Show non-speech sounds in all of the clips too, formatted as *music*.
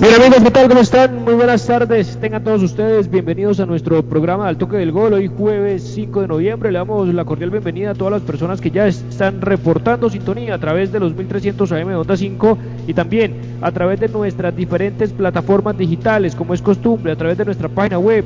Bien amigos, ¿qué tal? ¿Cómo están? Muy buenas tardes. Tengan todos ustedes bienvenidos a nuestro programa Al Toque del Gol. Hoy jueves 5 de noviembre le damos la cordial bienvenida a todas las personas que ya están reportando sintonía a través de los 1300 AM de Onda 5 y también a través de nuestras diferentes plataformas digitales, como es costumbre, a través de nuestra página web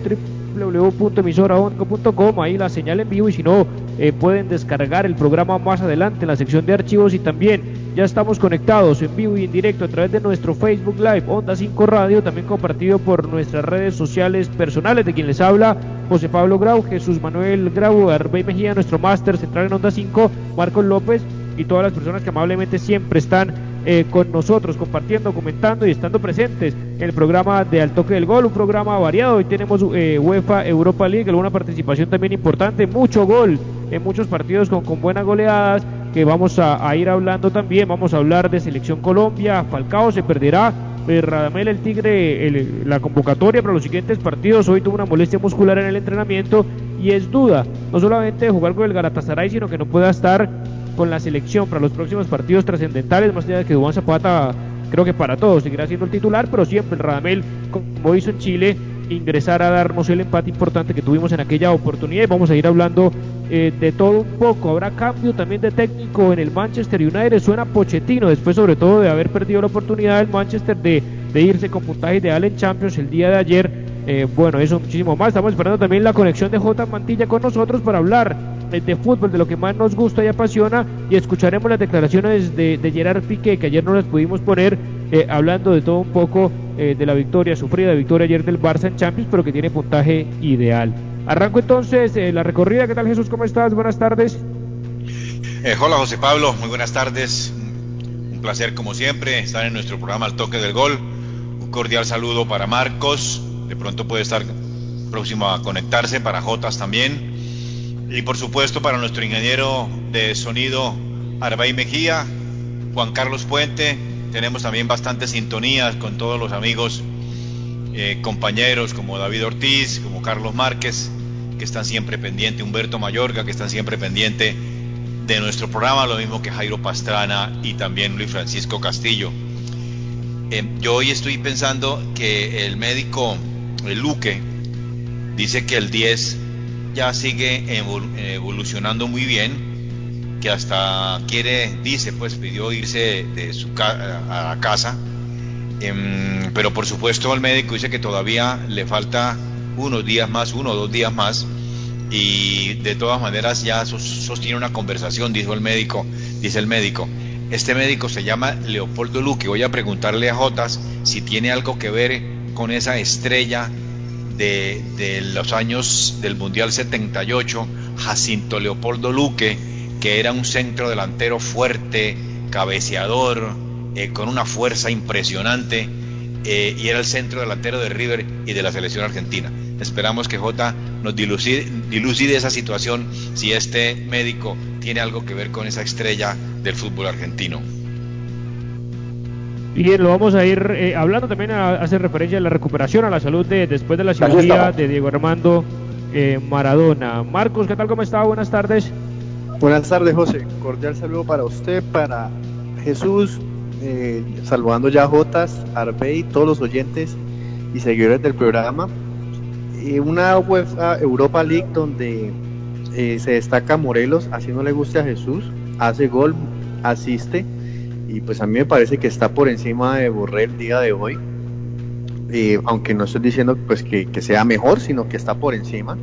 www.emisoraonco.com, ahí la señal en vivo y si no, eh, pueden descargar el programa más adelante en la sección de archivos y también ya estamos conectados en vivo y en directo a través de nuestro Facebook Live Onda 5 Radio, también compartido por nuestras redes sociales personales de quien les habla, José Pablo Grau, Jesús Manuel Grau, Arbey Mejía, nuestro máster central en Onda 5, Marcos López y todas las personas que amablemente siempre están eh, con nosotros, compartiendo, comentando y estando presentes en el programa de Al Toque del Gol, un programa variado. Hoy tenemos eh, UEFA Europa League, alguna participación también importante, mucho gol en muchos partidos con, con buenas goleadas que vamos a, ir hablando también. Vamos a hablar de Selección Colombia, Falcao se perderá. Eh, Radamel el Tigre, la convocatoria para los siguientes partidos. Hoy tuvo una molestia muscular en el entrenamiento y es duda, no solamente de jugar con el Galatasaray, sino que no pueda estar con la selección para los próximos partidos trascendentales, más allá de que Dubán Zapata, creo que para todos, seguirá siendo el titular, pero siempre el Radamel, como hizo en Chile, ingresar a darnos el empate importante que tuvimos en aquella oportunidad y vamos a ir hablando eh, de todo un poco. Habrá cambio también de técnico en el Manchester United, suena Pochettino, después sobre todo de haber perdido la oportunidad del Manchester de, de irse con puntaje ideal en Champions el día de ayer eh, bueno, eso muchísimo más. Estamos esperando también la conexión de J. Mantilla con nosotros para hablar eh, de fútbol, de lo que más nos gusta y apasiona. Y escucharemos las declaraciones de, Gerard Piqué, que ayer no las pudimos poner, eh, hablando de todo un poco de la victoria, sufrida victoria ayer del Barça en Champions, pero que tiene puntaje ideal. Arranco entonces la recorrida. ¿Qué tal, Jesús? ¿Cómo estás? Buenas tardes. hola, José Pablo. Muy buenas tardes. Un placer, como siempre, estar en nuestro programa Al Toque del Gol. Un cordial saludo para Marcos, de pronto puede estar próximo a conectarse, para Jotas también. Y por supuesto para nuestro ingeniero de sonido Arbay Mejía, Juan Carlos Puente. Tenemos también bastantes sintonías con todos los amigos, eh, compañeros como David Ortiz, como Carlos Márquez, que están siempre pendientes, Humberto Mayorga, que están siempre pendientes de nuestro programa, lo mismo que Jairo Pastrana y también Luis Francisco Castillo. Eh, yo hoy estoy pensando que el médico Luque, dice que el 10 ya sigue evolucionando muy bien, que hasta quiere, dice, pues pidió irse de su a casa, em, pero por supuesto el médico dice que todavía le falta unos días más, uno o dos días más, y de todas maneras ya sostiene una conversación, dijo el médico, dice el médico. Este médico se llama Leopoldo Luque. Voy a preguntarle a Jotas si tiene algo que ver con esa estrella de, los años del Mundial 78, Jacinto Leopoldo Luque, que era un centro delantero fuerte, cabeceador, eh, con una fuerza impresionante, eh, y era el centro delantero de River y de la selección argentina. Esperamos que J nos dilucide, dilucide esa situación si este médico tiene algo que ver con esa estrella del fútbol argentino. Bien, lo vamos a ir eh, hablando también, a, hacer referencia a la recuperación, a la salud de después de la cirugía de Diego Armando eh, Maradona. Marcos, ¿qué tal? ¿Cómo está? Buenas tardes. Buenas tardes, José. Cordial saludo para usted, para Jesús, eh, saludando ya a Jotas, Arbey, todos los oyentes y seguidores del programa. una UEFA Europa League donde se destaca Morelos, así no le guste a Jesús, hace gol, asiste y pues a mí me parece que está por encima de Borré el día de hoy. aunque no estoy diciendo pues que, sea mejor, sino que está por encima,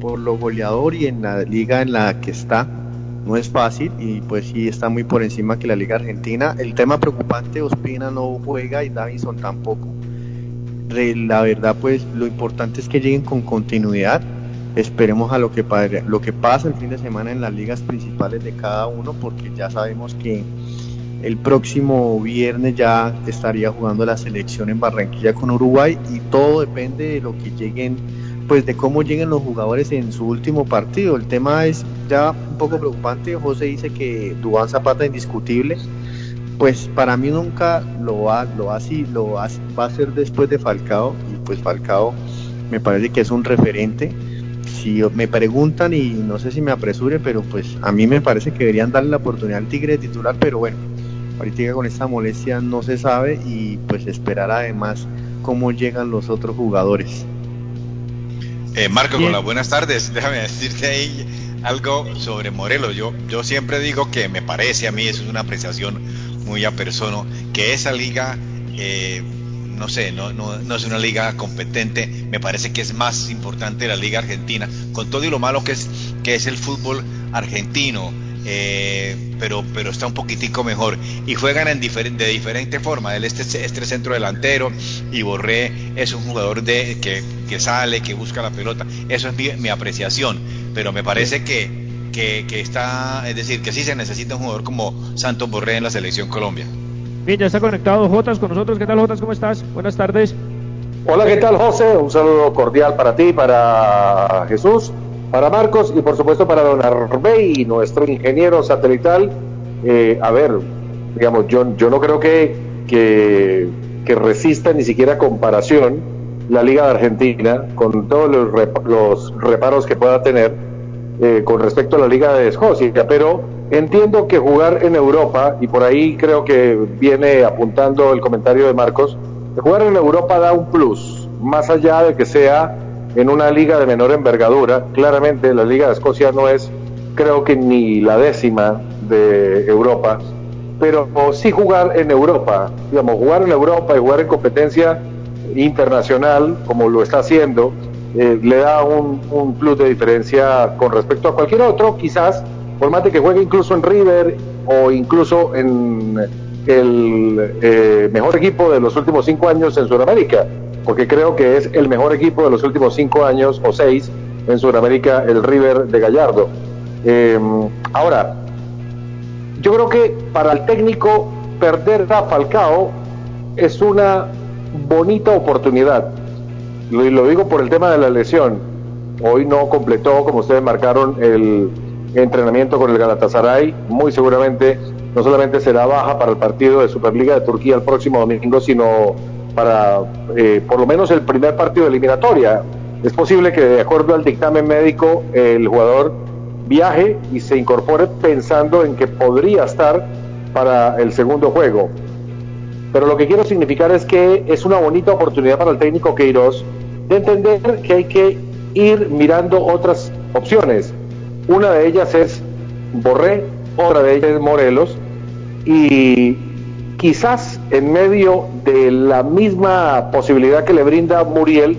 por lo goleador y en la liga en la que está. No es fácil y pues sí está muy por encima que la Liga Argentina. El tema preocupante, Ospina no juega y Davison tampoco. La verdad pues lo importante es que lleguen con continuidad. Esperemos a lo que, lo que pasa el fin de semana en las ligas principales de cada uno porque ya sabemos que el próximo viernes ya estaría jugando la selección en Barranquilla con Uruguay y todo depende de lo que lleguen, pues de cómo lleguen los jugadores en su último partido. El tema es ya un poco preocupante. José dice que Dubán Zapata indiscutible. Pues para mí nunca lo va, lo va, así, lo va, va a ser después de Falcao y pues Falcao me parece que es un referente. Si me preguntan y no sé si me apresure, pero pues a mí me parece que deberían darle la oportunidad al Tigre de titular, pero bueno, ahorita con esta molestia no se sabe y pues esperar además cómo llegan los otros jugadores. Eh, Marco, con las buenas tardes. *laughs* Déjame decirte ahí algo sobre Morelos. Yo, yo siempre digo que me parece a mí, eso es una apreciación muy a persona, que esa liga, eh, no sé, no, no, no, es una liga competente. Me parece que es más importante la liga argentina, con todo y lo malo que es, que es el fútbol argentino eh, pero, pero está un poquitico mejor. Y juegan en de diferente forma. Él este, este centro delantero y Borré es un jugador de, que, que sale, que busca la pelota. Eso es mi, apreciación. Pero me parece que, que, que, está, es decir, que sí se necesita un jugador como Santos Borré en la selección Colombia. Bien, ya está conectado Jotas con nosotros. ¿Qué tal Jotas? ¿Cómo estás? Buenas tardes. Hola, ¿qué tal José? Un saludo cordial para ti, para Jesús para Marcos y por supuesto para Don Arbey, nuestro ingeniero satelital. Eh, a ver, digamos, yo, yo no creo que, que, resista ni siquiera comparación la Liga de Argentina con todos los, los reparos que pueda tener eh, con respecto a la Liga de Escocia, pero entiendo que jugar en Europa, y por ahí creo que viene apuntando el comentario de Marcos, jugar en Europa da un plus, más allá de que sea en una liga de menor envergadura. Claramente la Liga de Escocia no es, creo que ni la décima de Europa, pero sí jugar en Europa, digamos, jugar en Europa y jugar en competencia internacional, como lo está haciendo, eh, le da un, plus de diferencia con respecto a cualquier otro, quizás, por más que juegue incluso en River o incluso en el eh, mejor equipo de los últimos cinco años en Sudamérica porque creo que es el mejor equipo de los últimos cinco años o seis en Sudamérica, el River de Gallardo. Em, ahora, yo creo que para el técnico perder a Falcao es una bonita oportunidad. Lo, lo digo por el tema de la lesión. Hoy no completó, como ustedes marcaron, el entrenamiento con el Galatasaray. Muy seguramente no solamente será baja para el partido de Superliga de Turquía el próximo domingo, sino para eh, por lo menos el primer partido de eliminatoria. Es posible que de acuerdo al dictamen médico el jugador viaje y se incorpore pensando en que podría estar para el segundo juego. Pero lo que quiero significar es que es una bonita oportunidad para el técnico Queiroz de entender que hay que ir mirando otras opciones. Una de ellas es Borré, otra de ellas es Morelos, y quizás en medio de la misma posibilidad que le brinda Muriel,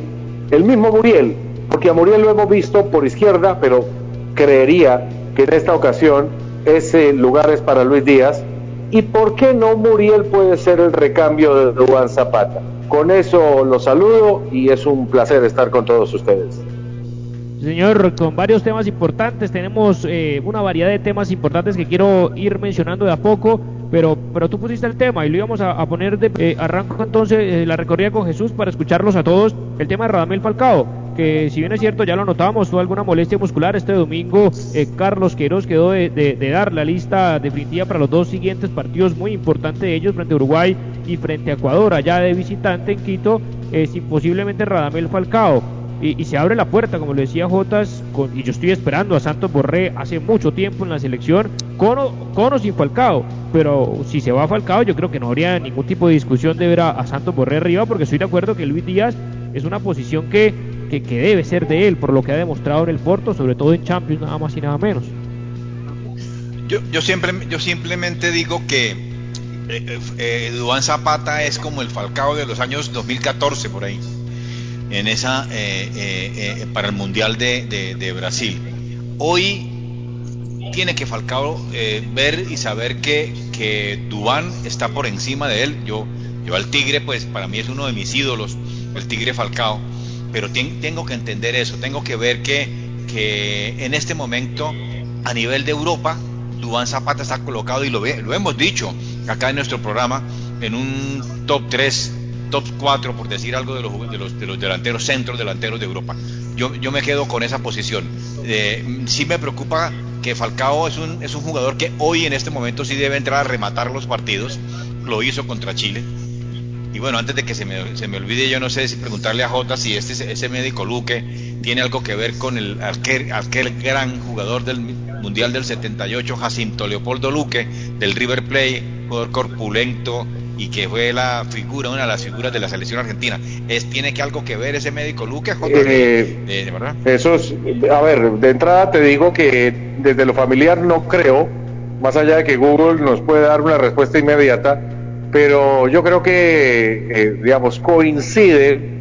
el mismo Muriel, porque a Muriel lo hemos visto por izquierda, pero creería que en esta ocasión ese lugar es para Luis Díaz. ¿Y por qué no Muriel puede ser el recambio de Juan Zapata? Con eso los saludo y es un placer estar con todos ustedes. Señor, con varios temas importantes, tenemos eh, una variedad de temas importantes que quiero ir mencionando de a poco pero, pero tú pusiste el tema y lo íbamos a, poner de eh, arranco entonces eh, la recorrida con Jesús para escucharlos a todos. El tema de Radamel Falcao, que si bien es cierto, ya lo notamos, tuvo alguna molestia muscular este domingo. Eh, Carlos Queiroz quedó de, dar la lista definitiva para los dos siguientes partidos, muy importante de ellos, frente a Uruguay y frente a Ecuador, allá de visitante en Quito, sin posiblemente Radamel Falcao y, se abre la puerta, como lo decía Jotas, con, y yo estoy esperando a Santos Borré hace mucho tiempo en la selección, con o, sin Falcao, pero si se va a Falcao yo creo que no habría ningún tipo de discusión de ver a, Santos Borré arriba, porque estoy de acuerdo que Luis Díaz es una posición que, que, debe ser de él, por lo que ha demostrado en el Porto, sobre todo en Champions, nada más y nada menos. Yo, yo, siempre, yo simplemente digo que eh, eh, Duan Zapata es como el Falcao de los años 2014 por ahí en esa eh, eh, eh, para el mundial de, Brasil. Hoy tiene que Falcao eh, ver y saber que, que Dubán está por encima de él. Yo, yo al Tigre, pues para mí es uno de mis ídolos, el Tigre Falcao, pero tengo que entender eso, tengo que ver que, que en este momento, a nivel de Europa, Dubán Zapata está colocado, y lo, lo hemos dicho acá en nuestro programa, en un top 3, top 4, por decir algo, de los, de los, de los delanteros, centros delanteros de Europa. Yo, yo me quedo con esa posición. Eh, sí me preocupa que Falcao es un, es un jugador que hoy en este momento sí debe entrar a rematar los partidos. Lo hizo contra Chile. Y bueno, antes de que se me, se me olvide, yo no sé si preguntarle a Jota si este, ese médico Luque tiene algo que ver con el aquel, aquel gran jugador del Mundial del 78, Jacinto Leopoldo Luque, del River Plate, jugador corpulento, y que fue la figura, una de las figuras de la selección argentina. ¿Es, ¿Tiene que algo que ver ese médico Luque? Eh, eh, eso es, a ver, de entrada te digo que desde lo familiar no creo, más allá de que Google nos puede dar una respuesta inmediata, pero yo creo que, eh, digamos, coincide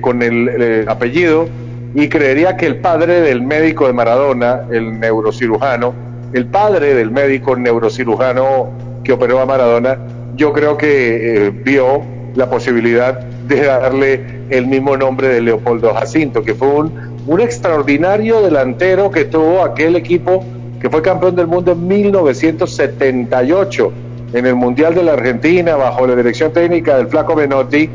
con el apellido y creería que el padre del médico de Maradona, el neurocirujano, el padre del médico neurocirujano que operó a Maradona, yo creo que eh, vio la posibilidad de darle el mismo nombre de Leopoldo Jacinto, que fue un, un extraordinario delantero que tuvo aquel equipo que fue campeón del mundo en 1978 en el Mundial de la Argentina bajo la dirección técnica del Flaco Menotti.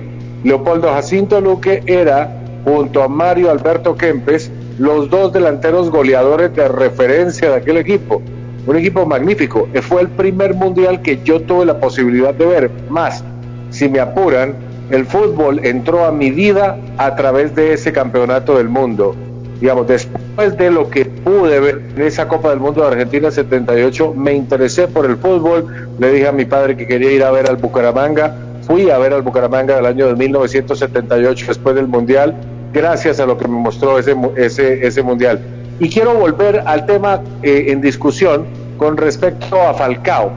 Leopoldo Jacinto Luque era, junto a Mario Alberto Kempes, los dos delanteros goleadores de referencia de aquel equipo un equipo magnífico. Fue el primer mundial que yo tuve la posibilidad de ver. Más, si me apuran, el fútbol entró a mi vida a través de ese campeonato del mundo. Digamos, después de lo que pude ver en esa Copa del Mundo de Argentina 78, me interesé por el fútbol. Le dije a mi padre que quería ir a ver al Bucaramanga. Fui a ver al Bucaramanga del año de 1978 después del Mundial, gracias a lo que me mostró ese, ese, ese Mundial. Y quiero volver al tema eh, en discusión con respecto a Falcao.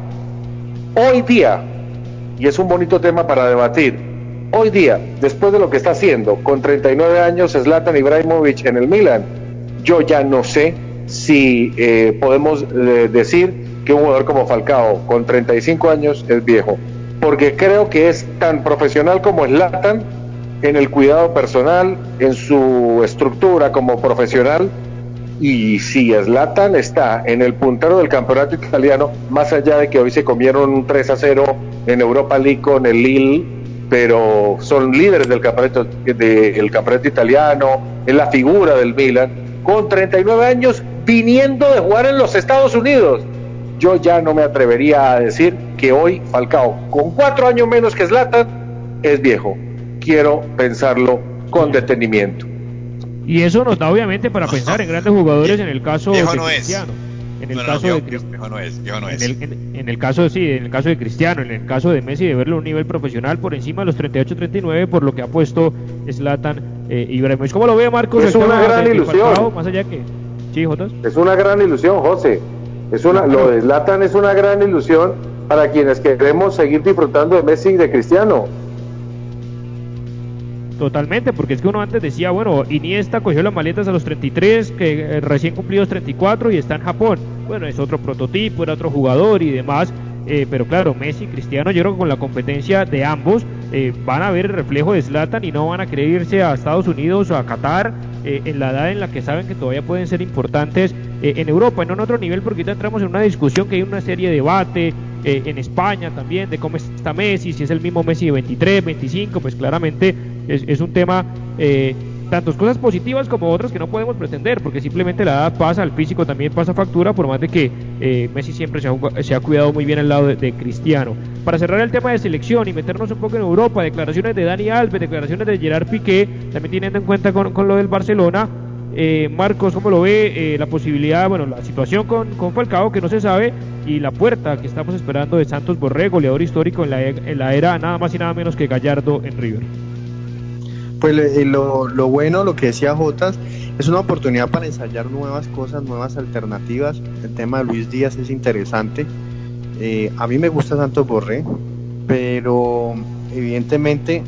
Hoy día, y es un bonito tema para debatir, hoy día, después de lo que está haciendo, con 39 años Zlatan Ibrahimovic en el Milan, yo ya no sé si eh, podemos eh, decir que un jugador como Falcao, con 35 años, es viejo. Porque creo que es tan profesional como Zlatan en el cuidado personal, en su estructura como profesional, y si Zlatan está en el puntero del campeonato italiano, más allá de que hoy se comieron un 3 a 0 en Europa League con el Lille, pero son líderes del campeonato, del campeonato italiano, es la figura del Milan, con 39 años viniendo de jugar en los Estados Unidos. Yo ya no me atrevería a decir que hoy Falcao, con cuatro años menos que Zlatan, es viejo. Quiero pensarlo con detenimiento. Y eso nos da obviamente para pensar en grandes jugadores en el caso de Cristiano. En el caso de En el, caso sí, en el caso de Cristiano, en el caso de Messi de verlo a un nivel profesional por encima de los 38-39 por lo que ha puesto Zlatan eh, Ibrahimovic. ¿Cómo lo ve Marcos? Es una gran ilusión. más allá que Sí, Jotas. Es una gran ilusión, José. Es una lo de Zlatan es una gran ilusión para quienes queremos seguir disfrutando de Messi y de Cristiano. Totalmente, porque es que uno antes decía, bueno, Iniesta cogió las maletas a los 33, que eh, recién cumplidos 34 y está en Japón. Bueno, es otro prototipo, era otro jugador y demás. Eh, pero claro, Messi y Cristiano, yo creo que con la competencia de ambos eh, van a ver el reflejo de Zlatan y no van a querer irse a Estados Unidos o a Qatar en la edad en la que saben que todavía pueden ser importantes en Europa, no en otro nivel, porque ya entramos en una discusión que hay una serie de debate en España también de cómo está Messi, si es el mismo Messi de 23, 25, pues claramente es, un tema, eh, tantas cosas positivas como otras que no podemos pretender, porque simplemente la edad pasa, el físico también pasa factura, por más de que eh, Messi siempre se ha, se ha, cuidado muy bien al lado de, Cristiano. Para cerrar el tema de selección y meternos un poco en Europa, declaraciones de Dani Alves, declaraciones de Gerard Piqué, también teniendo en cuenta con, con lo del Barcelona, eh, Marcos, ¿cómo lo ve? Eh, la posibilidad, bueno, la situación con, con, Falcao que no se sabe y la puerta que estamos esperando de Santos Borré, goleador histórico en la, en la era nada más y nada menos que Gallardo en River. Pues lo, lo, bueno, lo que decía Jotas, es una oportunidad para ensayar nuevas cosas, nuevas alternativas. El tema de Luis Díaz es interesante. Eh, a mí me gusta Santos Borré, pero evidentemente,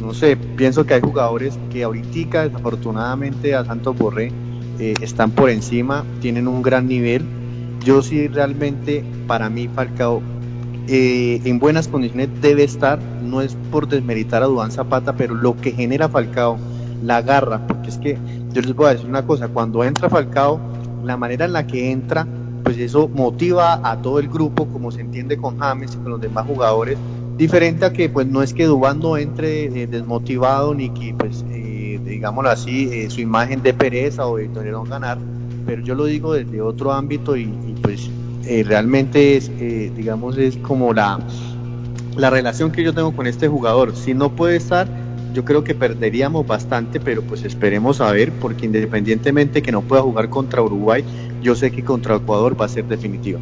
no sé, pienso que hay jugadores que ahorita, desafortunadamente, a Santos Borré eh, están por encima, tienen un gran nivel yo sí realmente, para mí Falcao, eh, en buenas condiciones debe estar, no es por desmeritar a Duan Zapata, pero lo que genera Falcao, la garra, porque es que yo les voy a decir una cosa, cuando entra Falcao, la manera en la que entra, pues eso motiva a todo el grupo, como se entiende con James y con los demás jugadores, diferente a que pues no es que Dubán no entre eh, desmotivado ni que pues eh, digámoslo así eh, su imagen de pereza o de no ganar pero yo lo digo desde otro ámbito y, pues realmente es digamos es como la la relación que yo tengo con este jugador. Si no puede estar yo creo que perderíamos bastante pero pues esperemos a ver porque independientemente que no pueda jugar contra Uruguay yo sé que contra Ecuador va a ser definitiva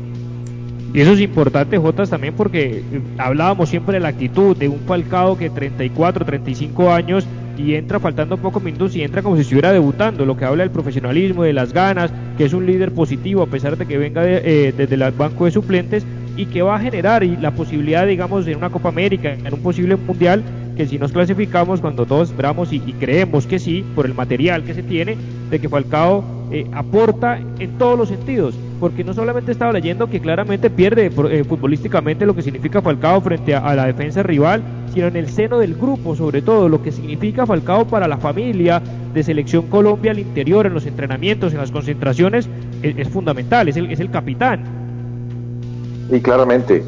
y eso es importante, Jotas, también porque eh, hablábamos siempre de la actitud de un Falcao que 34, 35 años y entra faltando pocos minutos y entra como si estuviera debutando, lo que habla del profesionalismo, de las ganas, que es un líder positivo a pesar de que venga eh, desde el banco de suplentes y que va a generar y la posibilidad, digamos, en una Copa América, en un posible mundial, que si nos clasificamos, cuando todos esperamos y, creemos que sí, por el material que se tiene, de que Falcao eh, aporta en todos los sentidos, porque no solamente estaba leyendo que claramente pierde eh, futbolísticamente lo que significa Falcao frente a, la defensa rival, sino en el seno del grupo, sobre todo lo que significa Falcao para la familia de Selección Colombia al interior, en los entrenamientos, en las concentraciones, es, fundamental, es el, es el capitán. Y claramente,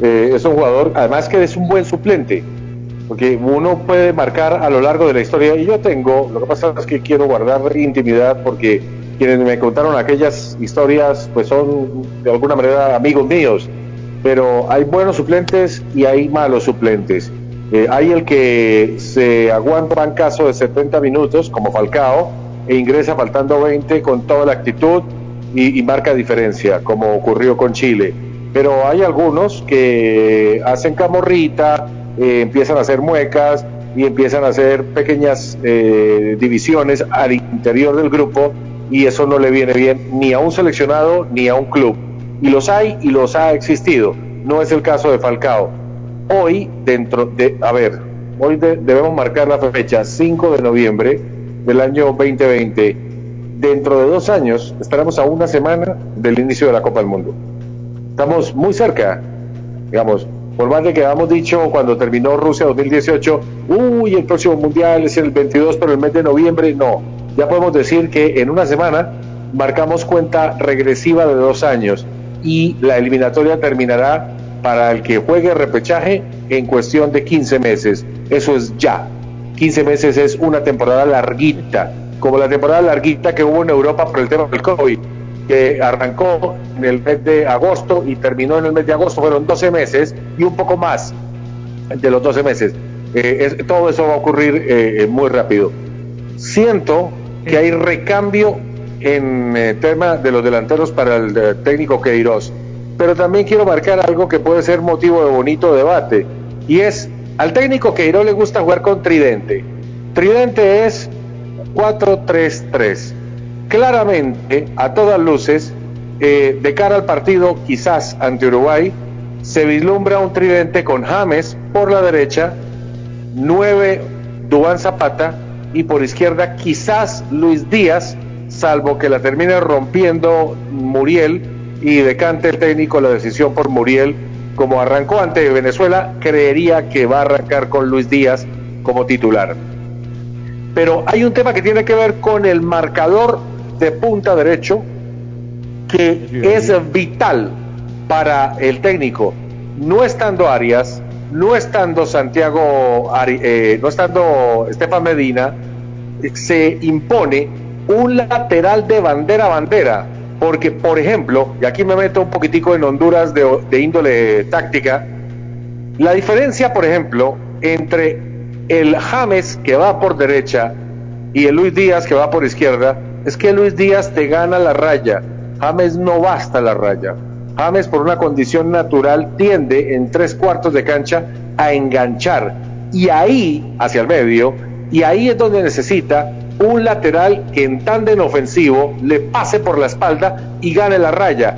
eh, es un jugador, además que es un buen suplente porque uno puede marcar a lo largo de la historia y yo tengo, lo que pasa es que quiero guardar intimidad porque quienes me contaron aquellas historias pues son de alguna manera amigos míos, pero hay buenos suplentes y hay malos suplentes. Eh, hay el que se aguanta un caso de 70 minutos como Falcao e ingresa faltando 20 con toda la actitud y, y marca diferencia como ocurrió con Chile. Pero hay algunos que hacen camorrita, eh, empiezan a hacer muecas y empiezan a hacer pequeñas eh, divisiones al interior del grupo y eso no le viene bien ni a un seleccionado ni a un club. Y los hay y los ha existido. No es el caso de Falcao. Hoy, dentro de, a ver, hoy debemos marcar la fecha 5 de noviembre del año 2020. Dentro de dos años estaremos a una semana del inicio de la Copa del Mundo. Estamos muy cerca, digamos, por más de que habíamos dicho cuando terminó Rusia 2018, uy, el próximo mundial es el 22, pero el mes de noviembre no. Ya podemos decir que en una semana marcamos cuenta regresiva de dos años y la eliminatoria terminará para el que juegue repechaje en cuestión de 15 meses. Eso es ya. 15 meses es una temporada larguita, como la temporada larguita que hubo en Europa por el tema del COVID que arrancó en el mes de agosto y terminó en el mes de agosto, fueron 12 meses y un poco más de los 12 meses. Eh, todo eso va a ocurrir eh, eh, muy rápido. Siento que hay recambio en el tema de los delanteros para el técnico Queiroz, pero también quiero marcar algo que puede ser motivo de bonito debate, y es, al técnico Queiroz le gusta jugar con tridente. Tridente es 4-3-3 claramente, a todas luces, eh, de cara al partido quizás ante Uruguay, se vislumbra un tridente con James por la derecha, nueve Dubán Zapata y por izquierda quizás Luis Díaz, salvo que la termine rompiendo Muriel y decante el técnico la decisión por Muriel. Como arrancó ante Venezuela, creería que va a arrancar con Luis Díaz como titular. Pero hay un tema que tiene que ver con el marcador de punta derecho que es vital para el técnico. No estando Arias, no estando Santiago, eh, no estando Estefan Medina, se impone un lateral de bandera a bandera. Porque, por ejemplo, y aquí me meto un poquitico en Honduras de, de índole táctica, la diferencia, por ejemplo, entre el James que va por derecha y el Luis Díaz que va por izquierda, es que Luis Díaz te gana la raya, James no basta la raya. James por una condición natural tiende en tres cuartos de cancha a enganchar y ahí hacia el medio y ahí es donde necesita un lateral que en tándem ofensivo le pase por la espalda y gane la raya.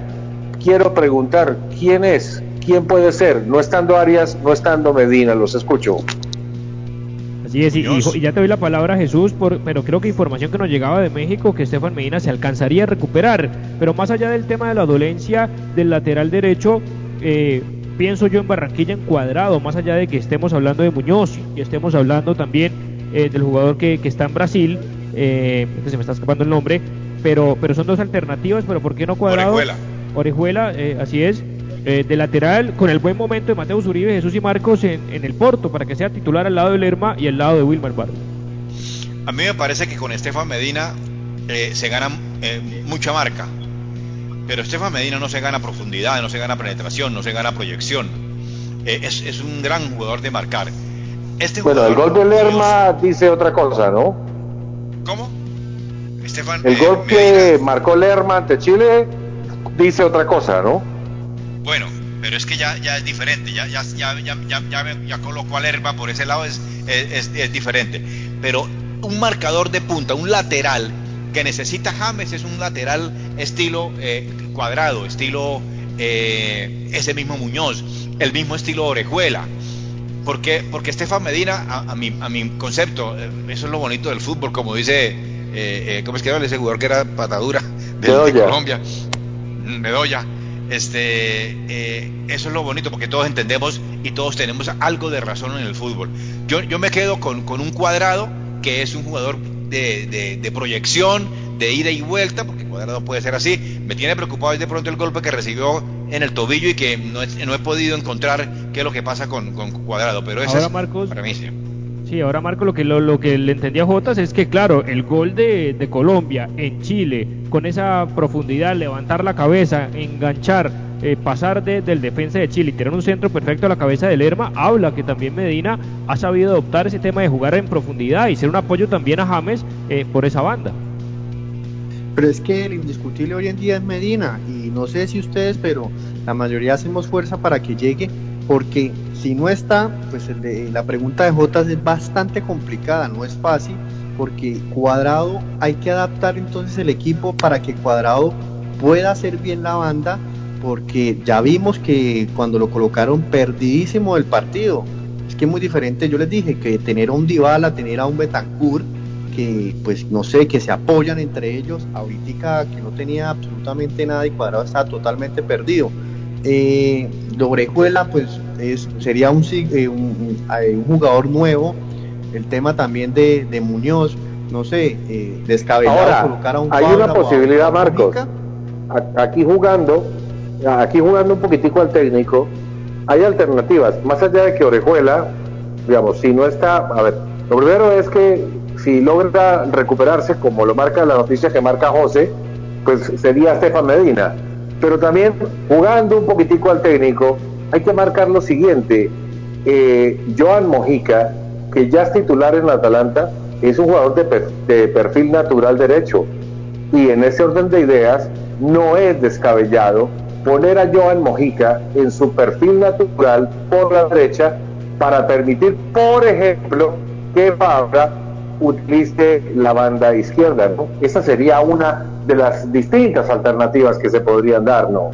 Quiero preguntar, ¿quién es? ¿Quién puede ser? No estando Arias, no estando Medina, los escucho. Así es, y, y, ya te doy la palabra Jesús, por, pero creo que información que nos llegaba de México que Estefan Medina se alcanzaría a recuperar. Pero más allá del tema de la dolencia del lateral derecho, eh, pienso yo en Barranquilla en cuadrado, más allá de que estemos hablando de Muñoz y estemos hablando también eh, del jugador que, que, está en Brasil, eh, se me está escapando el nombre, pero, pero son dos alternativas, pero ¿por qué no cuadrado? Orejuela. Orejuela, eh, así es. Eh, de lateral, con el buen momento de Mateo Uribe, Jesús y Marcos en, en, el Porto, para que sea titular al lado de Lerma y al lado de Wilmer Barrio. A mí me parece que con Estefan Medina eh, se gana eh, mucha marca, pero Estefan Medina no se gana profundidad, no se gana penetración, no se gana proyección. Eh, es, es, un gran jugador de marcar. Este bueno, el gol de Lerma Dios. dice otra cosa, ¿no? ¿Cómo? Estefan, el gol que marcó Lerma ante Chile dice otra cosa, ¿no? Bueno, pero es que ya, ya es diferente, ya, ya, ya, ya, ya, ya, ya colocó a Lerma por ese lado, es, es, es, diferente. Pero un marcador de punta, un lateral que necesita James es un lateral estilo eh, cuadrado, estilo eh, ese mismo Muñoz, el mismo estilo Orejuela. Porque, porque Estefan Medina, a, a, mi, a mi concepto, eh, eso es lo bonito del fútbol, como dice, eh, ¿cómo es que era ese jugador que era patadura de, de Colombia? Bedoya este, eh, eso es lo bonito porque todos entendemos y todos tenemos algo de razón en el fútbol. Yo, yo me quedo con, con un cuadrado que es un jugador de, de, de, proyección, de ida y vuelta, porque cuadrado puede ser así. Me tiene preocupado de pronto el golpe que recibió en el tobillo y que no, es, no he podido encontrar qué es lo que pasa con, con cuadrado, pero eso Ahora, es Marcos, para mí sí. Sí, ahora Marco, lo que, lo, que le entendía a Jotas es que, claro, el gol de, de, Colombia en Chile, con esa profundidad, levantar la cabeza, enganchar, eh, pasar de, del defensa de Chile y tener un centro perfecto a la cabeza de Lerma, habla que también Medina ha sabido adoptar ese tema de jugar en profundidad y ser un apoyo también a James eh, por esa banda. Pero es que el indiscutible hoy en día es Medina y no sé si ustedes, pero la mayoría hacemos fuerza para que llegue porque si no está, pues la pregunta de Jotas es bastante complicada, no es fácil, porque Cuadrado hay que adaptar entonces el equipo para que Cuadrado pueda hacer bien la banda, porque ya vimos que cuando lo colocaron perdidísimo del partido, es que es muy diferente, yo les dije que tener a un Dybala, tener a un Betancourt, que pues no sé, que se apoyan entre ellos, ahorita que no tenía absolutamente nada y Cuadrado está totalmente perdido. Eh, pues es, sería un, eh, un, un, jugador nuevo. El tema también de, de Muñoz, no sé, eh, descabellado Ahora, colocar a un hay una posibilidad, Marcos. Aquí jugando, aquí jugando un poquitico al técnico, hay alternativas. Más allá de que Orejuela, digamos, si no está, a ver, lo primero es que si logra recuperarse, como lo marca la noticia que marca José, pues sería Estefan Medina pero también jugando un poquitico al técnico, hay que marcar lo siguiente. Eh, Joan Mojica, que ya es titular en la Atalanta, es un jugador de, per, de, perfil natural derecho. Y en ese orden de ideas, no es descabellado poner a Joan Mojica en su perfil natural por la derecha para permitir, por ejemplo, que Fabra utilice la banda izquierda. ¿no? Esa sería una de las distintas alternativas que se podrían dar, ¿no?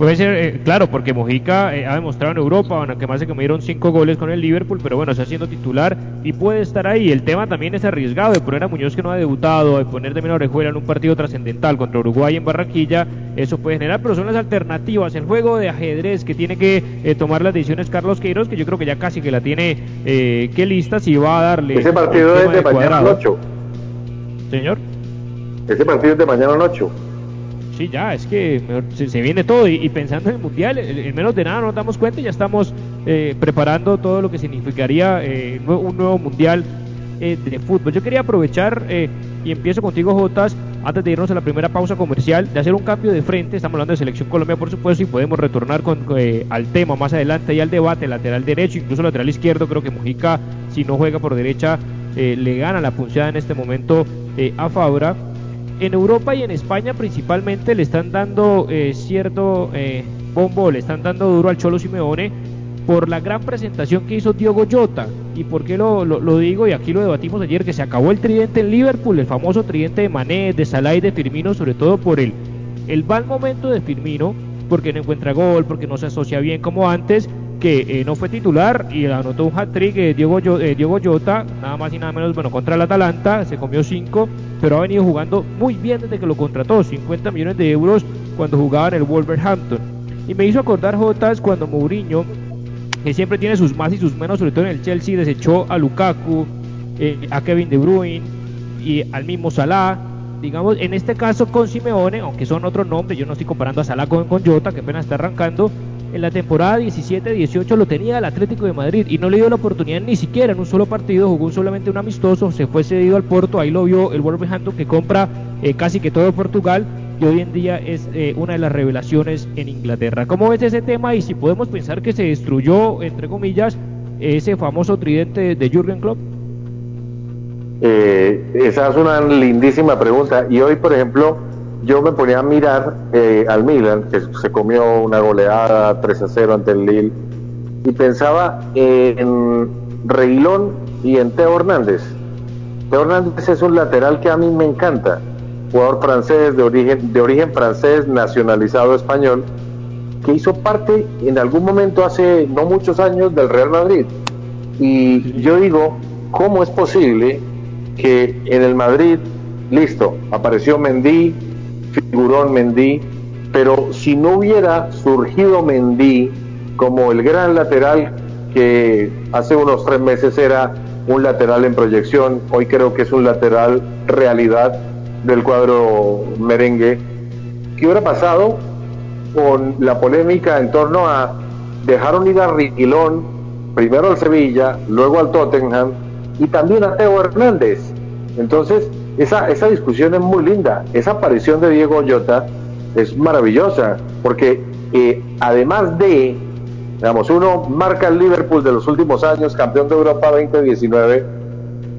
Puede ser, eh, claro, porque Mojica eh, ha demostrado en Europa, bueno, que más que me dieron cinco goles con el Liverpool, pero bueno, está siendo titular y puede estar ahí. El tema también es arriesgado de poner a Muñoz que no ha debutado, de poner también a Orejuela en un partido trascendental contra Uruguay en Barranquilla, eso puede generar, pero son las alternativas. El juego de ajedrez que tiene que eh, tomar las decisiones Carlos Queiroz, que yo creo que ya casi que la tiene eh, que lista, si va a darle. Ese partido es de, de mañana a 8. Señor. Ese partido es de mañana a 8 sí, ya, es que se, viene todo y, pensando en el mundial, en menos de nada nos damos cuenta y ya estamos eh, preparando todo lo que significaría eh, un nuevo mundial eh, de fútbol. Yo quería aprovechar eh, y empiezo contigo, Jotas, antes de irnos a la primera pausa comercial, de hacer un cambio de frente. Estamos hablando de Selección Colombia, por supuesto, y podemos retornar con, eh, al tema más adelante y al debate, lateral derecho, incluso lateral izquierdo. Creo que Mujica, si no juega por derecha, le gana la punchada en este momento a Fabra en Europa y en España principalmente le están dando eh, cierto eh, bombo, le están dando duro al Cholo Simeone por la gran presentación que hizo Diogo Jota. ¿Y por qué lo, lo, digo? Y aquí lo debatimos ayer, que se acabó el tridente en Liverpool, el famoso tridente de Mané, de Salah y de Firmino, sobre todo por el, el mal momento de Firmino, porque no encuentra gol, porque no se asocia bien como antes, que no fue titular y anotó un hat-trick Diego, Diego Jota, nada más y nada menos, bueno, contra el Atalanta, se comió 5, pero ha venido jugando muy bien desde que lo contrató, 50 millones de euros cuando jugaba en el Wolverhampton. Y me hizo acordar Jotas cuando Mourinho, que siempre tiene sus más y sus menos, sobre todo en el Chelsea, desechó a Lukaku, a Kevin De Bruyne y al mismo Salah, digamos, en este caso con Simeone, aunque son otros nombres, yo no estoy comparando a Salah con, con Jota, que apenas está arrancando, en la temporada 17-18 lo tenía el Atlético de Madrid y no le dio la oportunidad ni siquiera en un solo partido, jugó solamente un amistoso, se fue cedido al Porto, ahí lo vio el Wolverhampton que compra eh, casi que todo Portugal y hoy en día es eh, una de las revelaciones en Inglaterra. ¿Cómo ves ese tema y si podemos pensar que se destruyó, entre comillas, ese famoso tridente de Jürgen Klopp? Eh, esa es una lindísima pregunta. Y hoy, por ejemplo, yo me ponía a mirar eh, al Milan, que se comió una goleada 3 a 0 ante el Lille, y pensaba en Reguilón y en Teo Hernández. Teo Hernández es un lateral que a mí me encanta, jugador francés de origen, de origen francés, nacionalizado español, que hizo parte en algún momento hace no muchos años del Real Madrid. Y yo digo, ¿cómo es posible que en el Madrid, listo, apareció Mendy, figurón Mendy, pero si no hubiera surgido Mendy como el gran lateral que hace unos tres meses era un lateral en proyección, hoy creo que es un lateral realidad del cuadro merengue, ¿qué hubiera pasado con la polémica en torno a dejaron ir Riquilón, primero al Sevilla, luego al Tottenham y también a Teo Hernández? Entonces, esa, esa discusión es muy linda. Esa aparición de Diego Llota es maravillosa, porque eh, además de, digamos, uno marca el Liverpool de los últimos años, campeón de Europa 2019,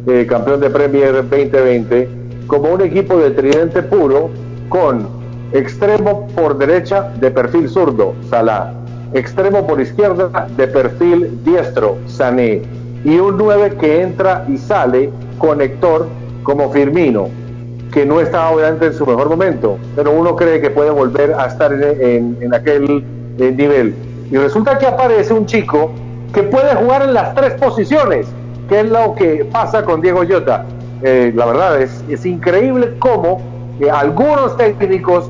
eh, campeón de Premier 2020, como un equipo de tridente puro con extremo por derecha de perfil zurdo, Salah, extremo por izquierda de perfil diestro, Sané, y un 9 que entra y sale, conector, como Firmino, que no está obviamente en su mejor momento, pero uno cree que puede volver a estar en, en, aquel eh, nivel. Y resulta que aparece un chico que puede jugar en las tres posiciones, que es lo que pasa con Diego Llota. Eh, la verdad es, es increíble cómo eh, algunos técnicos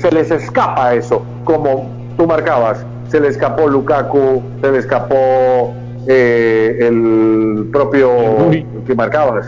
se les escapa eso, como tú marcabas, se le escapó Lukaku, se le escapó el propio que marcabas,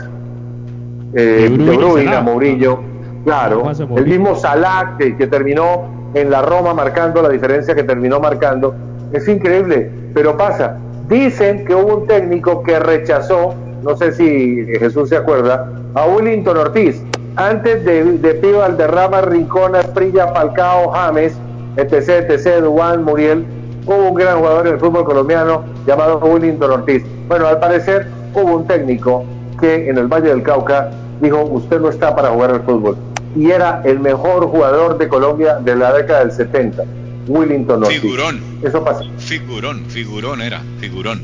eh, de Bruyne, a Mourinho, claro, el mismo Salah que, que terminó en la Roma marcando la diferencia que terminó marcando, es increíble, pero pasa. Dicen que hubo un técnico que rechazó, no sé si Jesús se acuerda, a Willington Ortiz, antes de, de Pío Alderrama, Rincón, Asprilla, Falcao, James, etc, etc, Duan, Muriel, hubo un gran jugador en el fútbol colombiano llamado Willington Ortiz. Bueno, al parecer hubo un técnico que en el Valle del Cauca dijo, usted no está para jugar al fútbol. Y era el mejor jugador de Colombia de la década del 70, Willington Ortiz. Figurón. Eso pasó. Figurón, figurón era, figurón.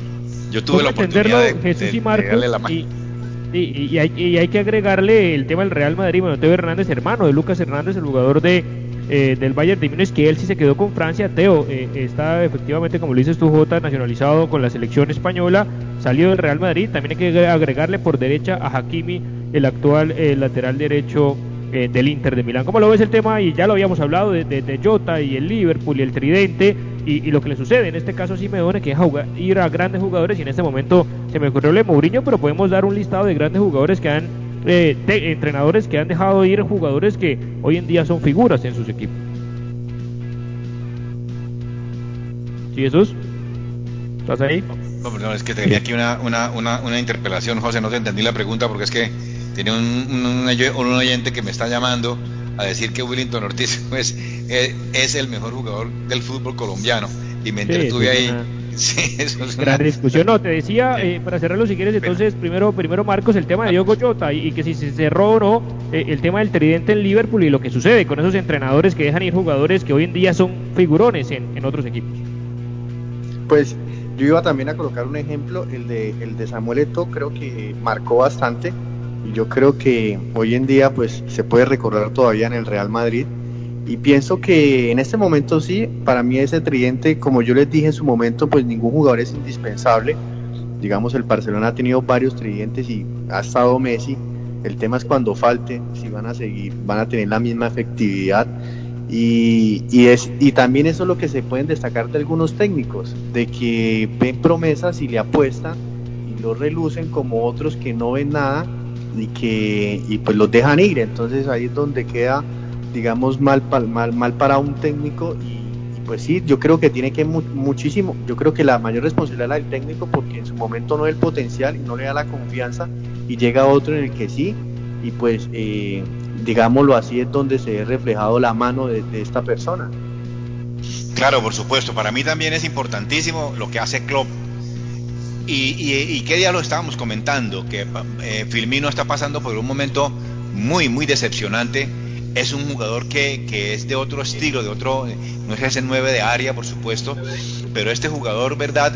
Yo tuve la oportunidad de, Jesús de, y Marcos, de darle la mano. y, y, y hay, y hay que agregarle el tema del Real Madrid, bueno, Teo Hernández, hermano de Lucas Hernández, el jugador de eh, del Bayern de Múnich, que él sí se quedó con Francia. Teo eh, está efectivamente, como lo dices tú, Jota, nacionalizado con la selección española, salió del Real Madrid. También hay que agregarle por derecha a Hakimi, el actual eh, lateral derecho eh, del Inter de Milán. ¿Cómo lo ves el tema? Y ya lo habíamos hablado de, Jota y el Liverpool y el Tridente y, lo que le sucede. En este caso, Simeone, que deja ir a grandes jugadores y en este momento se me ocurrió el de Mourinho, pero podemos dar un listado de grandes jugadores que han eh, de entrenadores que han dejado ir jugadores que hoy en día son figuras en sus equipos. ¿Sí, Jesús? ¿Estás ahí? No, perdón, es que tenía aquí una, una, una, una, interpelación, José, no te entendí la pregunta porque es que tiene un, un, oyente que me está llamando a decir que Willington Ortiz *laughs* pues, es, es el mejor jugador del fútbol colombiano y me entretuve sí, ahí. Una *laughs* Sí, eso es Gran una... discusión. No, te decía, *laughs* eh, para cerrarlo si quieres, entonces, primero, primero Marcos, el tema de Diogo Jota y, y que si se cerró o no eh, el tema del tridente en Liverpool y lo que sucede con esos entrenadores que dejan ir jugadores que hoy en día son figurones en, en otros equipos. Pues yo iba también a colocar un ejemplo, el de, el de Samuel Eto'o, creo que marcó bastante. Y yo creo que hoy en día pues se puede recordar todavía en el Real Madrid Y pienso que en este momento sí, para mí ese tridente, como yo les dije en su momento, pues ningún jugador es indispensable. Digamos, el Barcelona ha tenido varios tridentes y ha estado Messi. El tema es cuando falte, si van a seguir, van a tener la misma efectividad. Y, y, es, y también eso es lo que se pueden destacar de algunos técnicos, de que ven promesas y le apuestan y lo relucen como otros que no ven nada y que y pues los dejan ir. Entonces ahí es donde queda digamos, mal, mal, mal para un técnico y, pues sí, yo creo que tiene que muchísimo, yo creo que la mayor responsabilidad es la del técnico porque en su momento no ve el potencial y no le da la confianza y llega otro en el que sí y pues eh, digámoslo así es donde se ve reflejado la mano de, esta persona. Claro, por supuesto, para mí también es importantísimo lo que hace Klopp y, y, qué día lo estábamos comentando, que eh, Filmino está pasando por un momento muy, muy decepcionante es un jugador que, que, es de otro estilo, de otro, no es ese 9 de área, por supuesto, pero este jugador, ¿verdad?